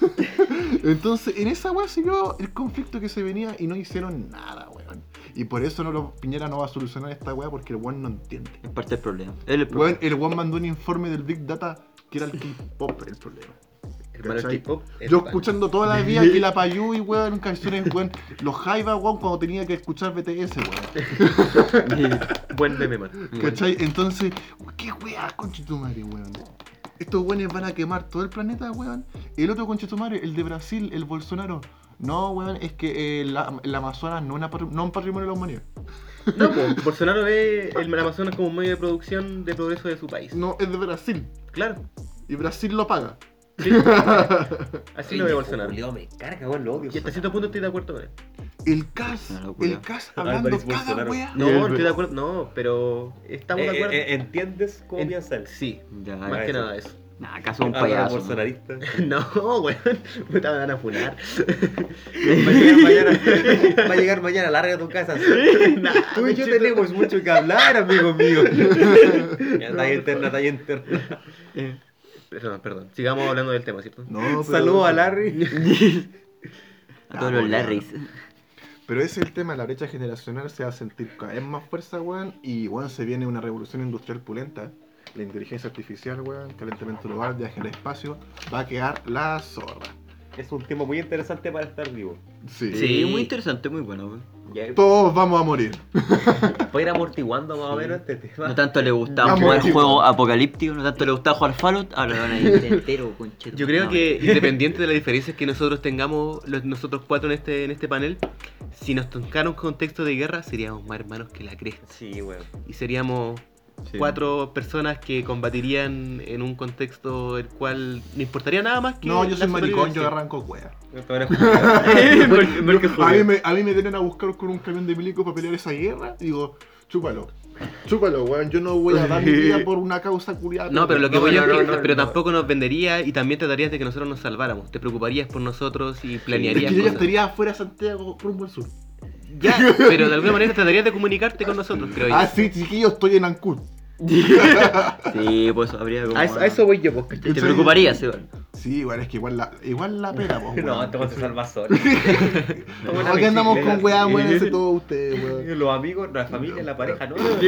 Entonces, en esa weá se vio el conflicto que se venía y no hicieron nada, weón. Y por eso no lo, Piñera no va a solucionar esta weá porque el weón no entiende. Es parte del problema. Él el Weón, problema. el weón mandó un informe del Big Data que era el K-pop el problema. Yo escuchando toda la vida que la Payú y weón, canciones, weón, los Jaiba, weón, cuando tenía que escuchar BTS, weón. Buen meme, man. ¿Cachai? Entonces, ¿qué weá, conchetumare, weón? Estos weones van a quemar todo el planeta, weón. El otro conchetumare, el de Brasil, el Bolsonaro. No, weón, es que eh, la- el Amazonas no es una no un patrimonio de la humanidad. No, pues, Bolsonaro ve el Amazonas como un medio de producción de progreso de su país. No, es de Brasil. Claro, Y Brasil lo paga. así lo ve Bolsonaro. Julio me carga, weón, lo odio. Y hasta cierto punto estoy de acuerdo con él. El CAS, locura. el CAS hablando Álvarez cada Bolsonaro. weá. No, estoy de acuerdo. No, pero estamos de Eh, acuerdo. eh, ¿Entiendes cómo En- piensa él? Sí, Ya, más que nada eso. Nah, acaso un payaso. bolsonarista. No, weón, me van a funar. Va a llegar mañana, va a llegar mañana, larga tu casa. Tú y yo tenemos mucho que hablar, amigo mío. Ya, Talla interna, talla interna. Eh, Perdón, perdón. Sigamos hablando del tema, ¿cierto? No, pero- Saludos a Larry. A todos los Larrys. Pero ese es el tema, la brecha generacional se va a sentir cada vez más fuerza, weón. Y, weón, se viene una revolución industrial pulenta. La inteligencia artificial, weón, calentamiento global, viaje al espacio. Va a quedar la zorra. Es un tema muy interesante para estar vivo. Sí. Sí, muy interesante, muy bueno. Ya, Todos vamos a morir. Para ir amortiguando más o menos este tema. No tanto le gustaba Vamos, jugar tío. juegos apocalípticos, no tanto le gustaba jugar Fallout, ahora van a ir entero, concheto. Yo creo No, que independiente de las diferencias que nosotros tengamos, los- nosotros cuatro en este, en este panel, si nos tocara un contexto de guerra, seríamos más hermanos que la cresta. Sí, weón. Y seríamos sí. cuatro personas que combatirían en un contexto el cual no importaría nada más que. No, yo soy maricón, yo arranco wea. A mí, me, a mí me vienen a buscar con un camión de milico para pelear esa guerra. Y digo, chúpalo. Chúpalo, weón. Yo no voy a dar mi vida por una causa curiada. No, pero lo que No, voy no, es no, pero no. tampoco nos vendería y también tratarías de que nosotros nos salváramos. Te preocuparías por nosotros y Es planearías que yo ya estaría afuera de Santiago rumbo al sur. Ya, pero de alguna manera tratarías de comunicarte con nosotros, creo yo. Ah, sí, chiquillo, estoy en Ancud. Sí, pues habría como. A eso, a eso voy yo, pues, ¿cachai? Te preocuparías, igual. Sí, igual es que igual la, igual la pena, po, No, weón. este weón se salva solo. No, aquí andamos con weá, muérense todos ustedes, weón. Los amigos, la familia, la pareja, ¿no? Está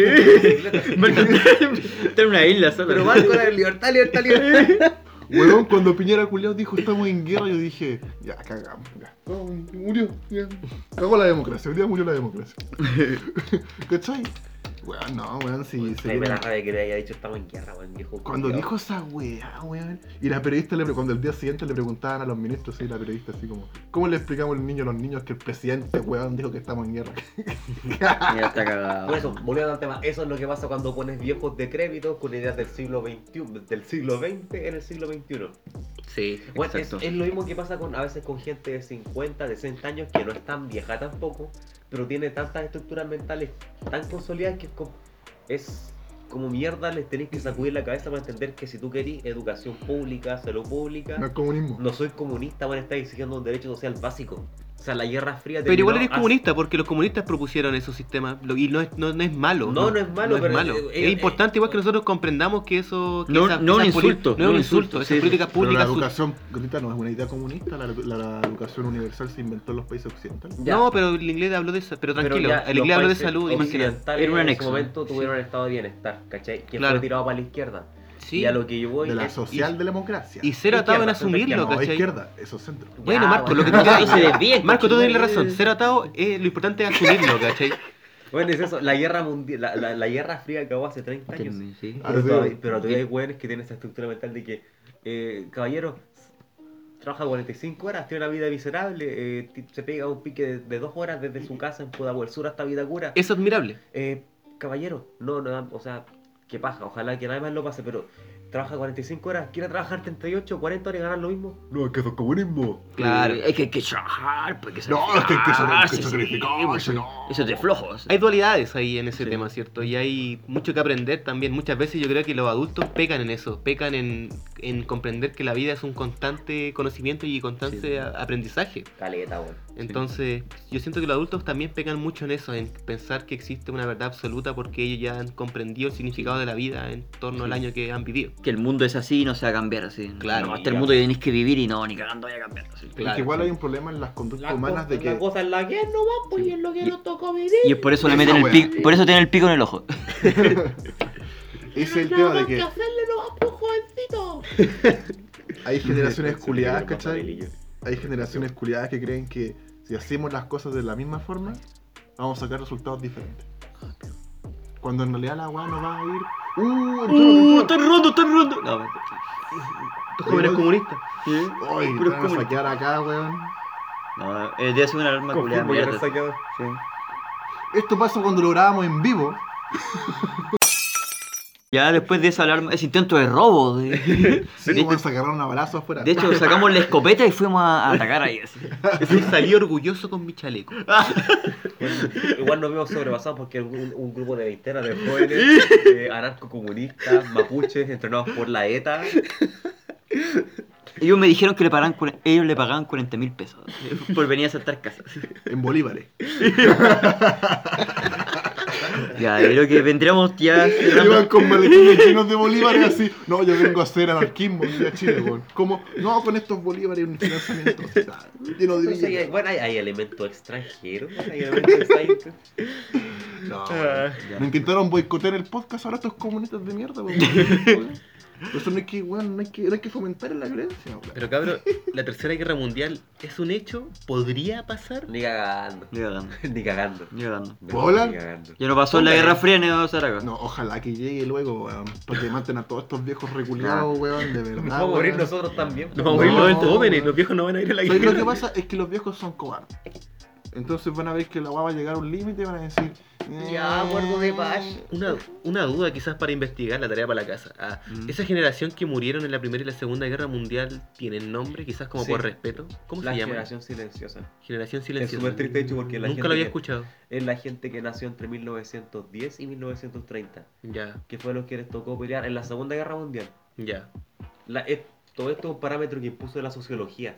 en una isla, ¿sabes? Pero Marco, la libertad, libertad, libertad. Weón, cuando Piñera culiao dijo estamos en guerra, yo dije, ya, cagamos, ya. Murió, ya. Cagó la democracia, hoy día murió la democracia. ¿Cachai? Weón, no, weón, si se Ahí me la rabia que le haya dicho estamos en guerra, weón, viejo. Cuando culiao. dijo esa weá, weón. Y la periodista, le, pre- cuando el día siguiente le preguntaban a los ministros, y la periodista así como, ¿cómo le explicamos al niño a los niños que el presidente, weón, dijo que estamos en guerra? Mira, está cagado. Por eso, volviendo al tema, eso es lo que pasa cuando pones viejos decrépitos con ideas del siglo XXI, del siglo XX en el siglo XXI. Sí. Bueno, es, Exacto. es lo mismo que pasa con a veces con gente de 50, de 60 años que no es tan vieja tampoco, pero tiene tantas estructuras mentales tan consolidadas que es como, es como mierda, les tenéis que sacudir la cabeza para entender que si tú querís educación pública, salud pública, No comunismo. no soy comunista, van a estar exigiendo un derecho social básico. O sea, la Guerra Fría Pero igual eres hace- comunista porque los comunistas propusieron esos sistemas y no es, no, no es malo. No, no es malo, no pero, malo. eh, es eh, importante igual que nosotros comprendamos que eso... que No- esa- no un insulto, No es un insulto, esas sí, políticas la públicas... su- educación gratuita no es una idea comunista, la, la- la educación universal se inventó en los países occidentales. Ya. No, pero el inglés habló de eso, pero Pero tranquilo, ya el inglés habló de salud, un en ese momento tuvieron un estado de bienestar, ¿cachai? Que fue tirado para la izquierda. Sí. Y a lo que yo voy De la es- socialdemocracia. Y cero atado en asumirlo, ¿cachai? izquierda, eso es centro. Bueno, Ya, Marco, lo que tú se desvíen, Marco, tú tienes la razón. Cero atado, eh, lo importante es asumirlo, ¿cachai? Bueno, es eso, la guerra mundial, la, la, la guerra fría acabó hace 30 años. Sí. Ah, Pero, todavía, pero todavía hay weones que tienen esa estructura mental de que, eh, caballero, trabaja 45 horas, tiene una vida miserable, eh, se pega un pique de, de dos horas desde su casa en Pudahuel Sur hasta Vitacura. Es admirable. Eh, caballero, no, no, o sea, que paja, ojalá que nada más lo pase, pero trabaja 45 horas, quiere trabajar 38, 40 horas y ganar lo mismo. No, es que eso es comunismo. Claro. Es que hay que trabajar, pues, hay que No, es que hay que sacrificarse, pues, no. Eso es de flojos. Hay dualidades ahí en ese Sí. tema, ¿cierto? Y hay mucho que aprender también. Muchas veces yo creo que los adultos pecan en eso, pecan en, en comprender que la vida es un constante conocimiento y constante Sí. aprendizaje. Caleta, weón. Entonces, yo siento que los adultos también pecan mucho en eso, en pensar que existe una verdad absoluta porque ellos ya han comprendido el significado de la vida en torno al año que han vivido. Que el mundo es así y no se va a cambiar así. Claro, No, hasta el mundo que tenéis que vivir y no, ni cagando vaya a cambiar. así. Es que igual hay un problema en las conductas La, humanas cosa, de que. la cosa es la que es nomás, pues y es lo que nos tocó vivir. Y es por eso le meten el pico, por eso tiene el pico en el ojo. Ese es el tema de que que hacerle nomás, jovencito. hay generaciones culiadas, ¿cachai? Hay generaciones culiadas que creen que si hacemos las cosas de la misma forma, vamos a sacar resultados diferentes. Cuando en realidad la weá no va a ir. ¡Uh! ¡Uh! ¡Están rondo, están rondo! No, estos jóvenes comunistas. entró! ¡Ay! Pero Van a ¿cómo? saquear acá, weón. No, el día de una alarma culiada. Sí. Esto pasa cuando lo grabamos en vivo. Ya después de esa alarma, ese intento de robo. De, Sí, de, weón, se agarraron a balazos afuera. de hecho, sacamos la escopeta y fuimos a, a atacar ahí. Así. Salí orgulloso con mi chaleco. Igual nos vemos sobrepasados porque un, un grupo de veintenas de jóvenes eh, anarcocomunistas, mapuches, entrenados por la ETA. Ellos me dijeron que le pagaban, cuare- ellos le pagaban 40 mil pesos por venir a saltar casas. En bolívares. Ya, creo que vendríamos ya. Iban con maletines llenos de bolívares así. No, yo vengo a hacer anarquismo a Chile, weón. ¿Cómo? No, con estos bolívares un financiamiento. Lleno de Entonces, hay- billetes. bueno, hay, hay elementos extranjeros, hay elementos extranjeros. No, Ah, Me intentaron boicotear el podcast ahora estos comunistas de mierda, weón. Por eso no hay que, weón, no hay que, no hay que fomentar la violencia, weón. Pero cabrón, la tercera guerra mundial es un hecho, podría pasar. Ni cagando. Ni cagando, Ni cagando. ni cagando. ¿Puedo hablar? Ni cagando. Ya no pasó en la Guerra Fría ni va a pasar acá. No, ojalá que llegue luego, weón. Para que maten a todos estos viejos reculeados, weón, de verdad. Nos vamos a morir nosotros también. Nos vamos a morir los jóvenes, los viejos no van a ir a la ¿Sabes guerra. lo que pasa? Es que los viejos son cobardes. Entonces van a ver que la weá va a llegar a un límite y van a decir. Ya, acuerdo de paz. Una, una duda quizás para investigar la tarea para la casa. Ah, Mm. Esa generación que murieron en la Primera y la Segunda Guerra Mundial tienen nombre, quizás como Sí. por respeto. ¿Cómo La se llama? generación silenciosa. Generación Es silenciosa. súper triste, hecho, porque la Nunca gente lo había que- escuchado. es la gente que nació entre 1910 y 1930, Ya, que fue los que les tocó pelear en la Segunda Guerra Mundial. ya, La- es- todo esto es un parámetro que impuso la sociología.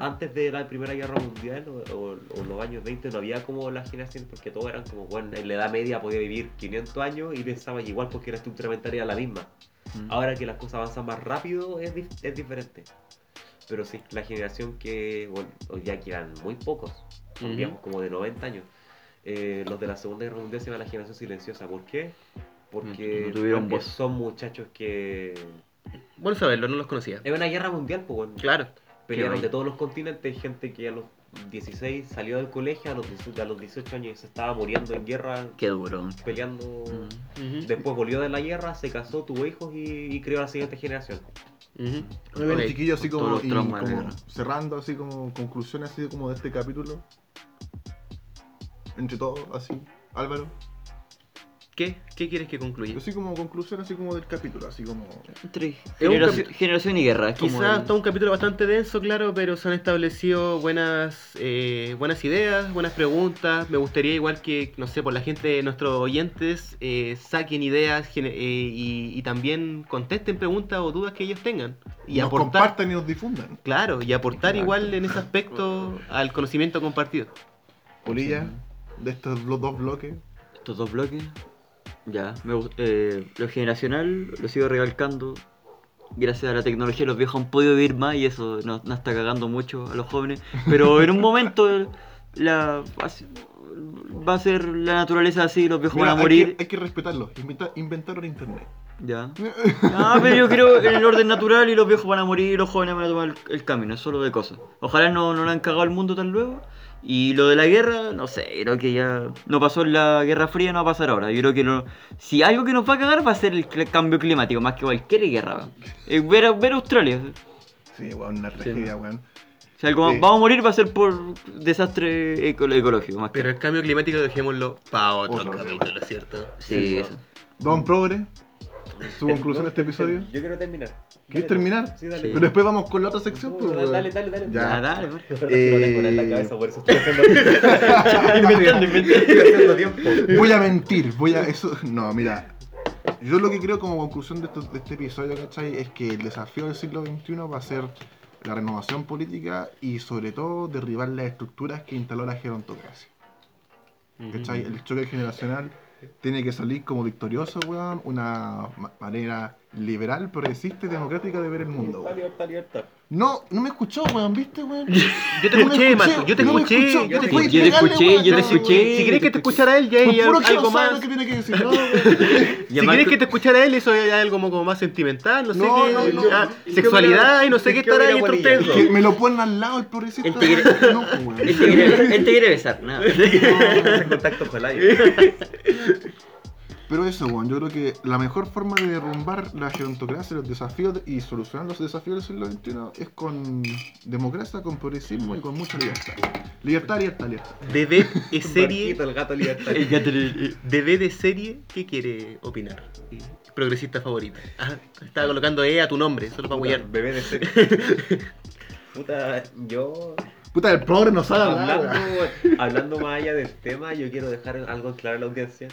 Antes de la Primera Guerra Mundial o, o- o los años 20 no había como las generaciones porque todos eran como, bueno, en la edad media podía vivir 500 años y pensaban igual porque la estructura mental era la misma. Mm. Ahora que las cosas avanzan más rápido es, es diferente. Pero sí, la generación que, bueno, hoy ya quedan muy pocos, Ujú. viejos como de 90 años. eh, los de la Segunda Guerra Mundial se llama la generación silenciosa. ¿Por qué? Porque, No tuvieron porque son muchachos que Bueno saberlo, no los conocía. Es una guerra mundial, pues bueno. Claro. Pelearon de todos los continentes, hay gente que a los 16 salió del colegio, a los 18, a los 18 años se estaba muriendo en guerra, Qué duro. peleando. Mm. Después volvió de la guerra, se casó, tuvo hijos y, y creó la siguiente generación. chiquillos, así como, y cerrando, así como conclusiones así como de este capítulo. Entre todos, así. Álvaro. ¿Qué? ¿Qué quieres que concluya? Así como conclusión, así como del capítulo, así como. Entre generación, capi- generación y guerra. Quizás el- está un capítulo bastante denso, claro, pero se han establecido buenas eh, buenas ideas, buenas preguntas. Me gustaría igual que, no sé, por la gente, nuestros oyentes, eh, saquen ideas eh, y, y también contesten preguntas o dudas que ellos tengan. Y nos aportar, compartan y nos difundan. claro, y aportar Exacto. igual en ese aspecto al conocimiento compartido. Polilla, de estos dos bloques. Estos dos bloques. Ya, me eh, lo generacional lo sigo recalcando. Gracias a la tecnología los viejos han podido vivir más y eso nos, nos está cagando mucho a los jóvenes. Pero en un momento la, va a ser la naturaleza así, los viejos Mira, van a hay morir. que, hay que respetarlo. Inventa- inventaron internet. Ya. Ah, pero yo creo en el orden natural y los viejos van a morir y los jóvenes van a tomar el, el camino, es solo de cosas. Ojalá no, no le han cagado el mundo tan luego. Y lo de la guerra, no sé, creo que ya no pasó en la Guerra Fría, no va a pasar ahora. Yo creo que no, si algo que nos va a cagar va a ser el cambio climático, más que cualquier guerra. weón. Eh, ver, a- ver Australia. Sí, weón, una tragedia, weón. Si algo Sí. vamos a morir va a ser por desastre eco- ecológico, más que Pero el cambio climático dejémoslo para otro Otro capítulo, ¿cierto? Sí, eso. Don Progre, su conclusión de este episodio. Yo quiero terminar. ¿Quieres terminar? Sí, dale. Sí. Pero después vamos con la otra sección. No, pues, dale, dale, dale, dale. Ya, Ya. dale, Mario. No tengo nada en la Eh, cabeza, por eso estoy haciendo, Inventando, inventando. tiempo. Voy a mentir, voy a. Eso. No, mira. Yo lo que creo como conclusión de, esto- de este episodio, ¿cachai? Es que el desafío del siglo XXI va a ser la renovación política y sobre todo derribar las estructuras que instaló la gerontocracia. ¿Cachai? El choque generacional tiene que salir como victorioso, weón. Una ma- manera liberal, progresista y democrática de ver el mundo. No, no me escuchó, weón, ¿viste, weón? Yo te No escuché, Marco, yo te no escuché, yo te escuché, yo te escuché, weón, yo te no, escuché. Si querés que te escuchara él, ya hay Por puro que algo no sabe más. lo que tiene que decir, no, weón. Y Si además querés que- te escuchara él, eso es algo como, más sentimental, no sé No, qué. no, no. ah, ¿Y qué sexualidad y no sé qué estará ahí. Que me lo ponen al lado el pobrecito. Él te quiere- No. Él te besar, nada. Ese contacto con la Pero eso, weón, yo creo que la mejor forma de derrumbar la gerontocracia, los desafíos de- y solucionar los desafíos del siglo XXI es con democracia, con progresismo y con mucha libertad. Libertad, libertad, libertad. De B de serie, el gato libertad. El gato le- de serie, ¿qué quiere opinar? Progresista favorita. Ah, estaba colocando E a tu nombre, solo para huear. Bebé de serie. Puta, yo Puta, el progre no sabe hablar, hablando, hablando más allá del tema, yo quiero dejar algo en claro a la audiencia.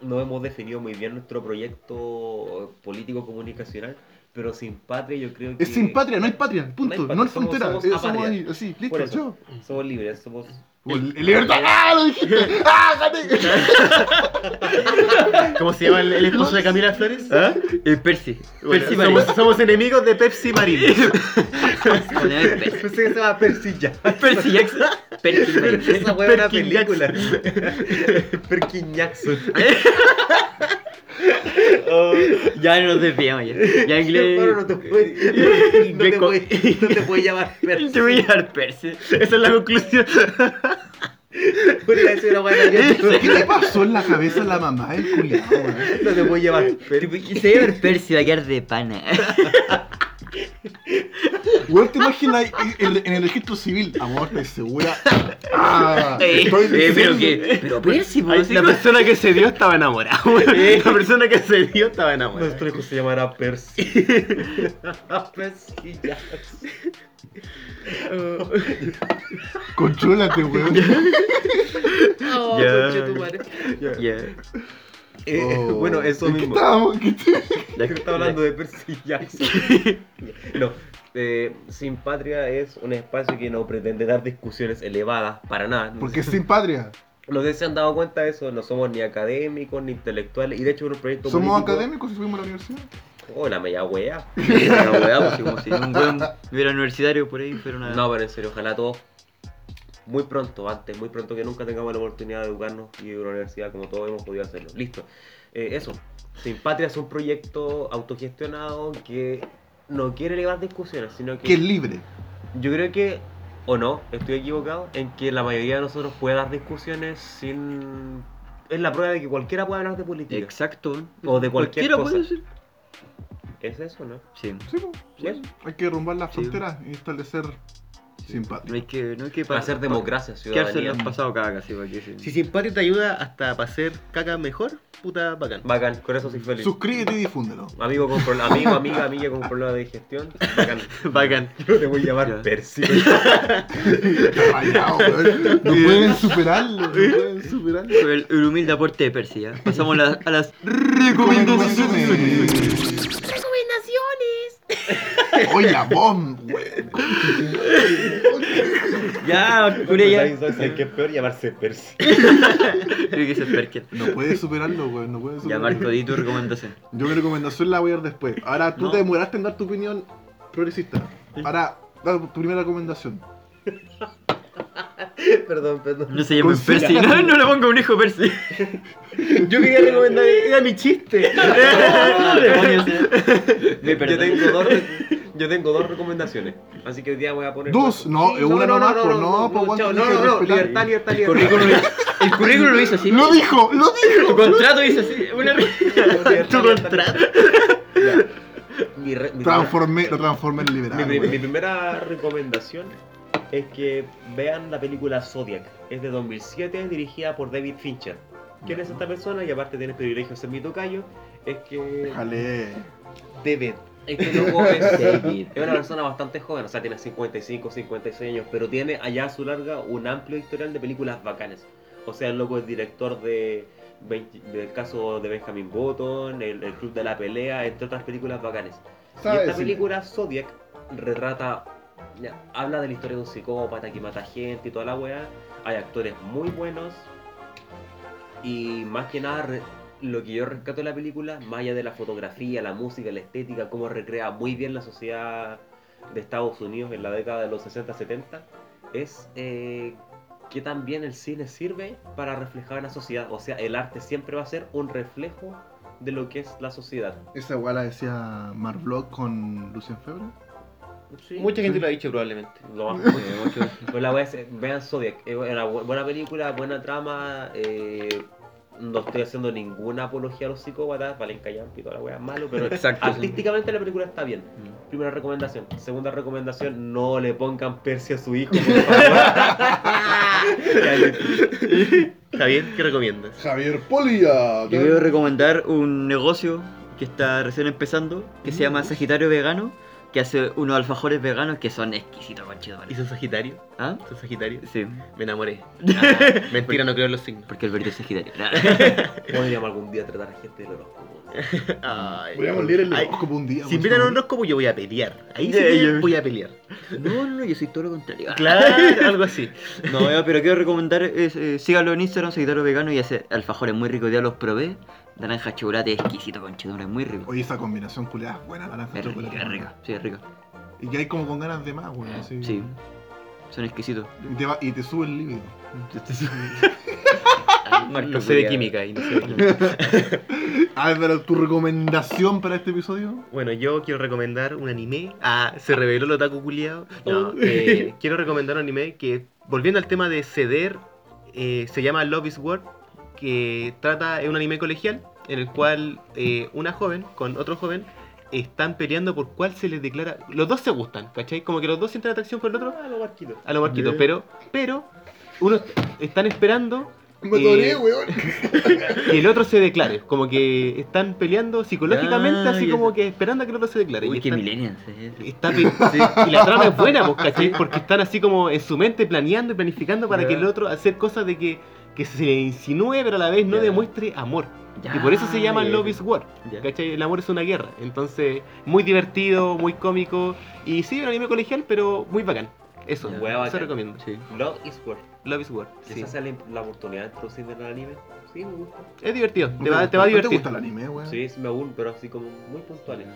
No hemos definido muy bien nuestro proyecto político comunicacional, pero sin patria yo creo que Es sin patria, no hay patria, punto. No No hay somos- frontera. somos Somos, ahí, así, listo, somos libres, somos El- el libertad, ¡ah! Lo dijiste. ¡Ah, gané! ¿Cómo se llama el, el esposo de Camila Flores? ¿Ah? El Percy. Bueno, Percy somos, Marín. somos enemigos de Pepsi Marín. Poneme el Percy. Pensé que se llama Percy Jackson. Percy Jackson. Percy Marín. Esa es una película. Perkin Jackson. Oh, ya no nos desviamos ya. Ya inglés. Hermano, no te puedes no te puedes- no te puedes llamar Percy. Te voy a dar Percy. Esa es la conclusión. ¿Qué le pasó en la cabeza a la mamá del culiado? No te puedes llamar Percy. Y se va a va a quedar de pana. Weón, te imaginas en, en el registro civil, amor, ¿estás segura? Ah, Eh, estoy eh, pero que. Pero Percy, La sí, persona que se dio estaba enamorada. güey. La persona que se dio estaba enamorada. Nuestro hijo se llamará Percy. Percy Jackson. Contrólate, weón. Oh, conche tu madre. Ya. Eh, Oh, bueno, eso ¿en qué mismo. estábamos? ¿Qué te- Ya que está hablando de Percy Jackson. no, eh, Sin Patria es un espacio que no pretende dar discusiones elevadas para nada. Porque es sin patria. Los que se han dado cuenta de eso, no somos ni académicos ni intelectuales. Y de hecho, es un proyecto Somos político- académicos y fuimos a la universidad. Oh, la media wea. La weá, pues, como si un buen hubiera universitario por ahí, fuera una. No, pero en serio, ojalá todos muy pronto, antes, muy pronto que nunca tengamos la oportunidad de educarnos y ir a la universidad como todos hemos podido hacerlo. Listo. Eh, eso. Sin Patria es un proyecto autogestionado que no quiere elevar discusiones, sino que Que es libre. yo creo que, o no, estoy equivocado, en que la mayoría de nosotros puede dar discusiones sin... Es la prueba de que cualquiera puede hablar de política. Exacto. O de cualquier Cualquiera cosa. puede decir. ¿Es eso, no? Sí. Sí. Sí. Hay que derrumbar las Sí. fronteras y establecer No simpatía. hay que, no hay que Para hacer democracia, ciudadanía. el pasado sí, para que sí. Si Simpatio te ayuda hasta para hacer caca mejor, puta bacán. Bacán, con eso soy feliz. Suscríbete y difúndelo. Amigo con pro- amigo, amiga, amiga con problema de digestión. Bacán. Bacán. Yo te voy a llamar. Percy. No pueden superarlo, no pueden superarlo. El, el humilde aporte de Percy, ¿ya? Pasamos la- a las Recomendaciones. Oye, la bomb, weón. Ya, Curia, ya. ¿Sabes qué es peor? Llamarse Percy. Creo que es el Perker. No puedes superarlo, weón. No puedes Ya, superarlo. Marco, di tu recomendación. Yo mi recomendación la voy a dar después. Ahora tú No. te demoraste en dar tu opinión progresista. Ahora, da tu primera recomendación. perdón, perdón. No se llama Percy. No, no le ponga un hijo Percy. Yo quería recomendar, era mi chiste. Demonios, ya. Me Yo perdoné. tengo, dos, re- yo tengo dos recomendaciones. Así que hoy día voy a poner. Dos, no, es una no, nomás, no, pues, no, no, no, pues, no, no, libertad, libertad, El libertad. currículum, el currículum lo hizo así. ¡Lo dijo! ¡Lo dijo! Tu contrato dice así. Una... Libertad, Tu contrato. Mi, re- mi Transformé, lo transformé en liberal. mi primera recomendación es que vean la película Zodiac. Es de 2007, dirigida por David Fincher. ¿Quién es esta persona? Y aparte tiene el privilegio de ser mi tocayo. Es que Déjale. David. Este loco es, David. es una persona bastante joven, o sea, tiene 55, 56 años, pero tiene allá a su larga un amplio historial de películas bacanes. O sea, el loco es director de, 20 del caso de Benjamin Button, el, el Club de la Pelea, entre otras películas bacanes. Y esta película, Zodiac, retrata, ya, habla de la historia de un psicópata que mata gente y toda la weá. Hay actores muy buenos. Y más que nada, lo que yo rescato de la película, más allá de la fotografía, la música, la estética, cómo recrea muy bien la sociedad de Estados Unidos en la década de los 60-70, es eh, que también el cine sirve para reflejar la sociedad. O sea, el arte siempre va a ser un reflejo de lo que es la sociedad. Esa weá la decía Mark Vlog con Lucien Febre. Sí. Mucha gente lo ha dicho probablemente. Lo más Pues la wea es, vean Zodiac, es una bu- buena película, buena trama. eh, no estoy haciendo ninguna apología a los psicópatas, valen callampi y toda la wea malo, pero Exacto, sí. artísticamente la película está bien. Primera recomendación. Segunda recomendación, no le pongan Percy a su hijo, por favor. Javier, ¿qué recomiendas? Javier Polia. Yo quiero recomendar un negocio que está recién empezando, que se llama Sagitario Vegano, que hace unos alfajores veganos que son exquisitos, conchito. ¿Y sos Sagitario? ¿Ah? ¿Sos Sagitario? Sí, Me enamoré. Ah, mentira, no creo en los signos. porque el verde es Sagitario. Podríamos algún día tratar a gente del horóscopo. Ay. Podríamos leer el Ay, horóscopo un día. Si miran un horóscopo, yo voy a pelear. Ahí sí ya. voy a pelear. No, no, no, yo soy todo lo contrario. Claro, algo así. No, ya, pero quiero recomendar, es, eh, síganlo en Instagram, Sagitario Vegano, y hace alfajores muy ricos, ya los probé. Naranja chocolate exquisito, conchito, es muy rico. Oye, esa combinación culiada es buena, naranja Es chocolate. es rico, sí, es rico. Y que hay como con ganas de más, güey. así. Sí, son exquisitos. Y te, va- y te sube el líbido. No sé de química y no sé de química. A ver, pero tu recomendación para este episodio. Bueno, yo quiero recomendar un anime. Ah, se reveló el otaku culiado. No, eh, quiero recomendar un anime que, volviendo al tema de ceder, eh, se llama Love is War, que trata, es un anime colegial, en el cual eh, una joven con otro joven están peleando por cuál se les declara. Los dos se gustan, ¿cachai? Como que los dos sienten atracción por el otro, Ah, lo barquito. a lo marquito, Bien. pero, pero, unos están esperando Me Eh, atoré, weón. que el otro se declare. Como que están peleando psicológicamente, así ya como sé. que esperando a que el otro se declare. Uy, y qué están- millennials. eh. Está Y la trama es buena, pues, ¿cachai? Porque están así como en su mente planeando y planificando para Ya. que el otro hacer cosas de que, que se le insinúe, pero a la vez no Ya. demuestre amor. Ya, y por eso se llama ya, Love ya. is War. Ya. ¿Cachai? El amor es una guerra. Entonces, muy divertido, muy cómico. Y sí, un anime colegial, pero muy bacán. Eso. Hueá eso recomiendo. Sí. Love is War. Love is War. sí. ¿Esa sea la, la oportunidad de introducirme en el anime? Sí, me gusta. Es divertido, ¿No te va, gusta- te va a ¿no divertir. ¿Te gusta el anime, weón? Sí, sí me aún, pero así como muy puntuales.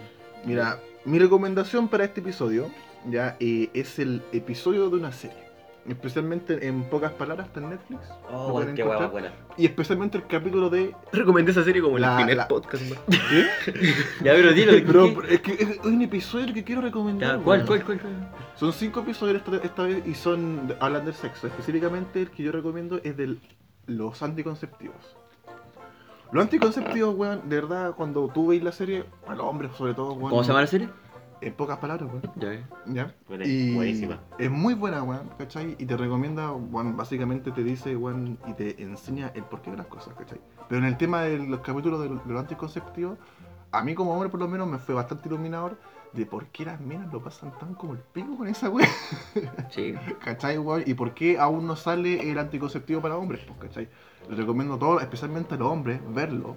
Mira, mi recomendación para este episodio ya eh, es el episodio de una serie. Especialmente en pocas palabras, está en Netflix. Oh, pueden qué encontrar. buena. Y especialmente el capítulo de. Recomendé esa serie como La- el primer la- podcast. ¿Qué? Ya, pero dilo. Pero es que es un episodio que quiero recomendar. Ya, ¿Cuál, cuál, cuál, cuál? Son cinco episodios esta, esta vez y son hablan del sexo. Específicamente el que yo recomiendo es de los anticonceptivos. Los anticonceptivos, weón, de verdad, cuando tú veis la serie, a los hombres sobre todo, weón. ¿Cómo se llama la serie? En pocas palabras, weón. Ya, eh. ¿Ya? Y buenísima. Es muy buena, weón, ¿cachai? Y te recomienda, weón, básicamente te dice, weón, y te enseña el porqué de las cosas, ¿cachai? Pero en el tema de los capítulos de, de los anticonceptivos, a mí como hombre por lo menos me fue bastante iluminador de por qué las minas lo pasan tan como el pico con esa weón. Sí. ¿Cachai, weón? ¿Y por qué aún no sale el anticonceptivo para hombres? Pues, ¿cachai? Les recomiendo a todos, especialmente a los hombres, verlo.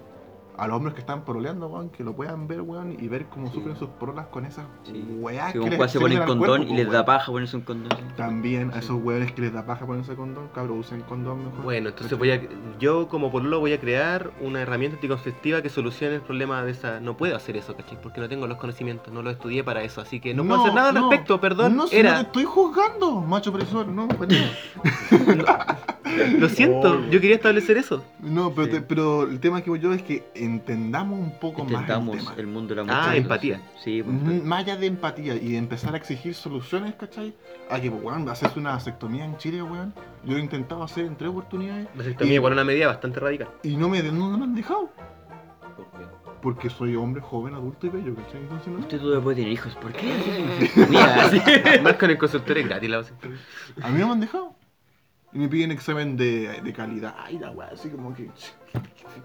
A los hombres que están poroleando, weón, que lo puedan ver, weón, y ver cómo Sí. sufren sus porolas con esas Sí. weas que un les- se se pone meten el al condón cuerpo, y les pues, da paja ponerse un condón. sí. También a esos weones que les da paja ponerse condón, cabrón, usen condón mejor. Bueno, entonces voy a, yo como pololo voy a crear una herramienta anticonceptiva que solucione el problema de esa... No puedo hacer eso, ¿cachai? Porque no tengo los conocimientos, no lo estudié para eso, así que no, puedo hacer nada al no, respecto, perdón. No, si era... no te estoy juzgando, macho opresor, no, para nada. Lo siento, yo quería establecer eso. No, pero, Sí. te- pero el tema que voy yo es que entendamos un poco Intentamos más el tema. el mundo de la Ah, empatía. Sí, pues, Mm, Más allá de empatía y de empezar a exigir soluciones, ¿cachai? A que, pues, weón, haces una vasectomía en Chile, weón. Yo lo he intentado hacer en tres oportunidades Vasectomía igual una medida bastante radical. y no me, no, me han dejado. ¿Por qué? Porque soy hombre joven, adulto y bello, ¿cachai? Entonces no. Usted todavía puede tener hijos. ¿Por qué? Mira. Más con el consultorio es gratis la vasectomía. A mí no me han dejado. Y me piden examen de, de calidad. Ay, la weá, así como que.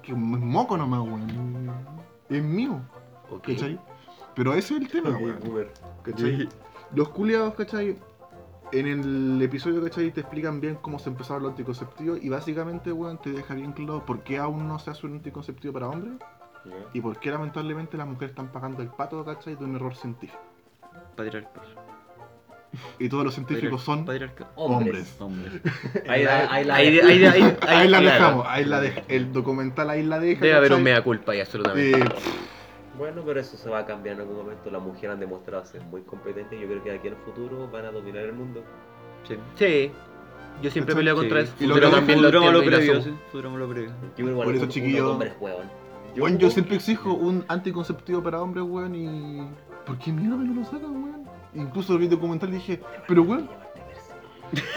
Que es moco nomás, weón. Es mío, Ok. ¿cachai? Pero ese es el tema, weón. ¿Cachai? Los culiados, ¿cachai? En el episodio, ¿cachai? Te explican bien cómo se empezaron los anticonceptivos y básicamente, weón, te deja bien claro por qué aún no se hace un anticonceptivo para hombres y por qué lamentablemente las mujeres están pagando el pato, ¿cachai? De un error científico. Patriarcal. Y todos los científicos son hombres. Hombres. Ahí la, ahí la, Ahí, ahí, ahí, Ahí, la claro. dejamos, ahí la deja. El documental ahí la deja. Debe haber un mea culpa ahí, absolutamente. Eh, Bueno, pero eso se va a cambiar en algún momento. Las mujeres han demostrado ser muy competentes. Yo creo que aquí en el futuro van a dominar el mundo. Sí. Sí, yo siempre peleo contra Sí. eso. Y lo pero también lo lo previo, sí. Lo previo. Yo igual Por eso, chiquillo, hombres yo siempre exijo un anticonceptivo para hombres, weón, y. ¿Por qué mierda no lo sacan, weón? Incluso vi el documental y dije, pero weón.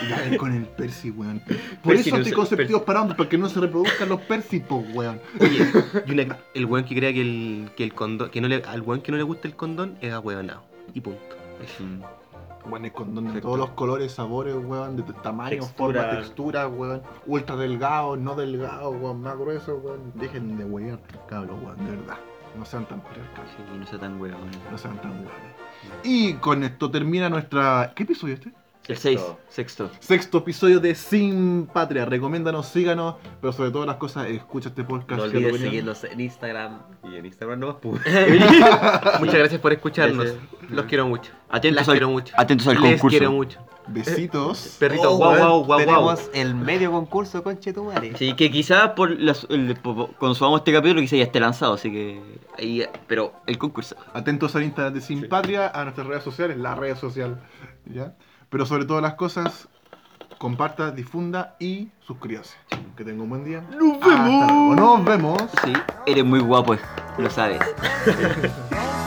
Ya, con el Percy, weón. Por Percy eso no se- anticonceptivos para hombres, para que no se reproduzcan los Percy, po, weón. Oye, y una- el weón que crea que el, que el condón, que no le, al weón que no le gusta el condón es ahueonado. Y punto. Weón, el condón de todos los colores, sabores, weón, de tamaño, Textura. forma, textura, weón. Ultra delgado, no delgado, weón, más grueso, weón. Dejen de weón, cabrón, weón, de verdad. No sean tan patriarcales, Sí, no sea tan weón. no sean tan weones. Y con esto termina nuestra. ¿Qué episodio este? El 6, Sexto. sexto. Episodio de Sin Patria. Recomiéndanos, síganos, pero sobre todas las cosas, escucha este podcast. No olvides seguirnos en Instagram. Y en Instagram no más, pues. Muchas gracias por escucharnos. Gracias. Los quiero mucho. Atentos Las al, quiero mucho. atentos al Les concurso. quiero mucho. Besitos. Perrito, Oh, guau, guau, guau. Tenemos el medio concurso, conche tu madre. Sí, que quizás por el- por- cuando subamos este capítulo quizás ya esté lanzado, así que ahí, pero el concurso. Atentos al Instagram de Sin Patria, a nuestras redes sociales, la red social, ¿ya? Pero sobre todas las cosas, comparta, difunda y suscríbase. Que tenga un buen día. ¡Nos vemos! Nos vemos. Sí, eres muy guapo, lo sabes.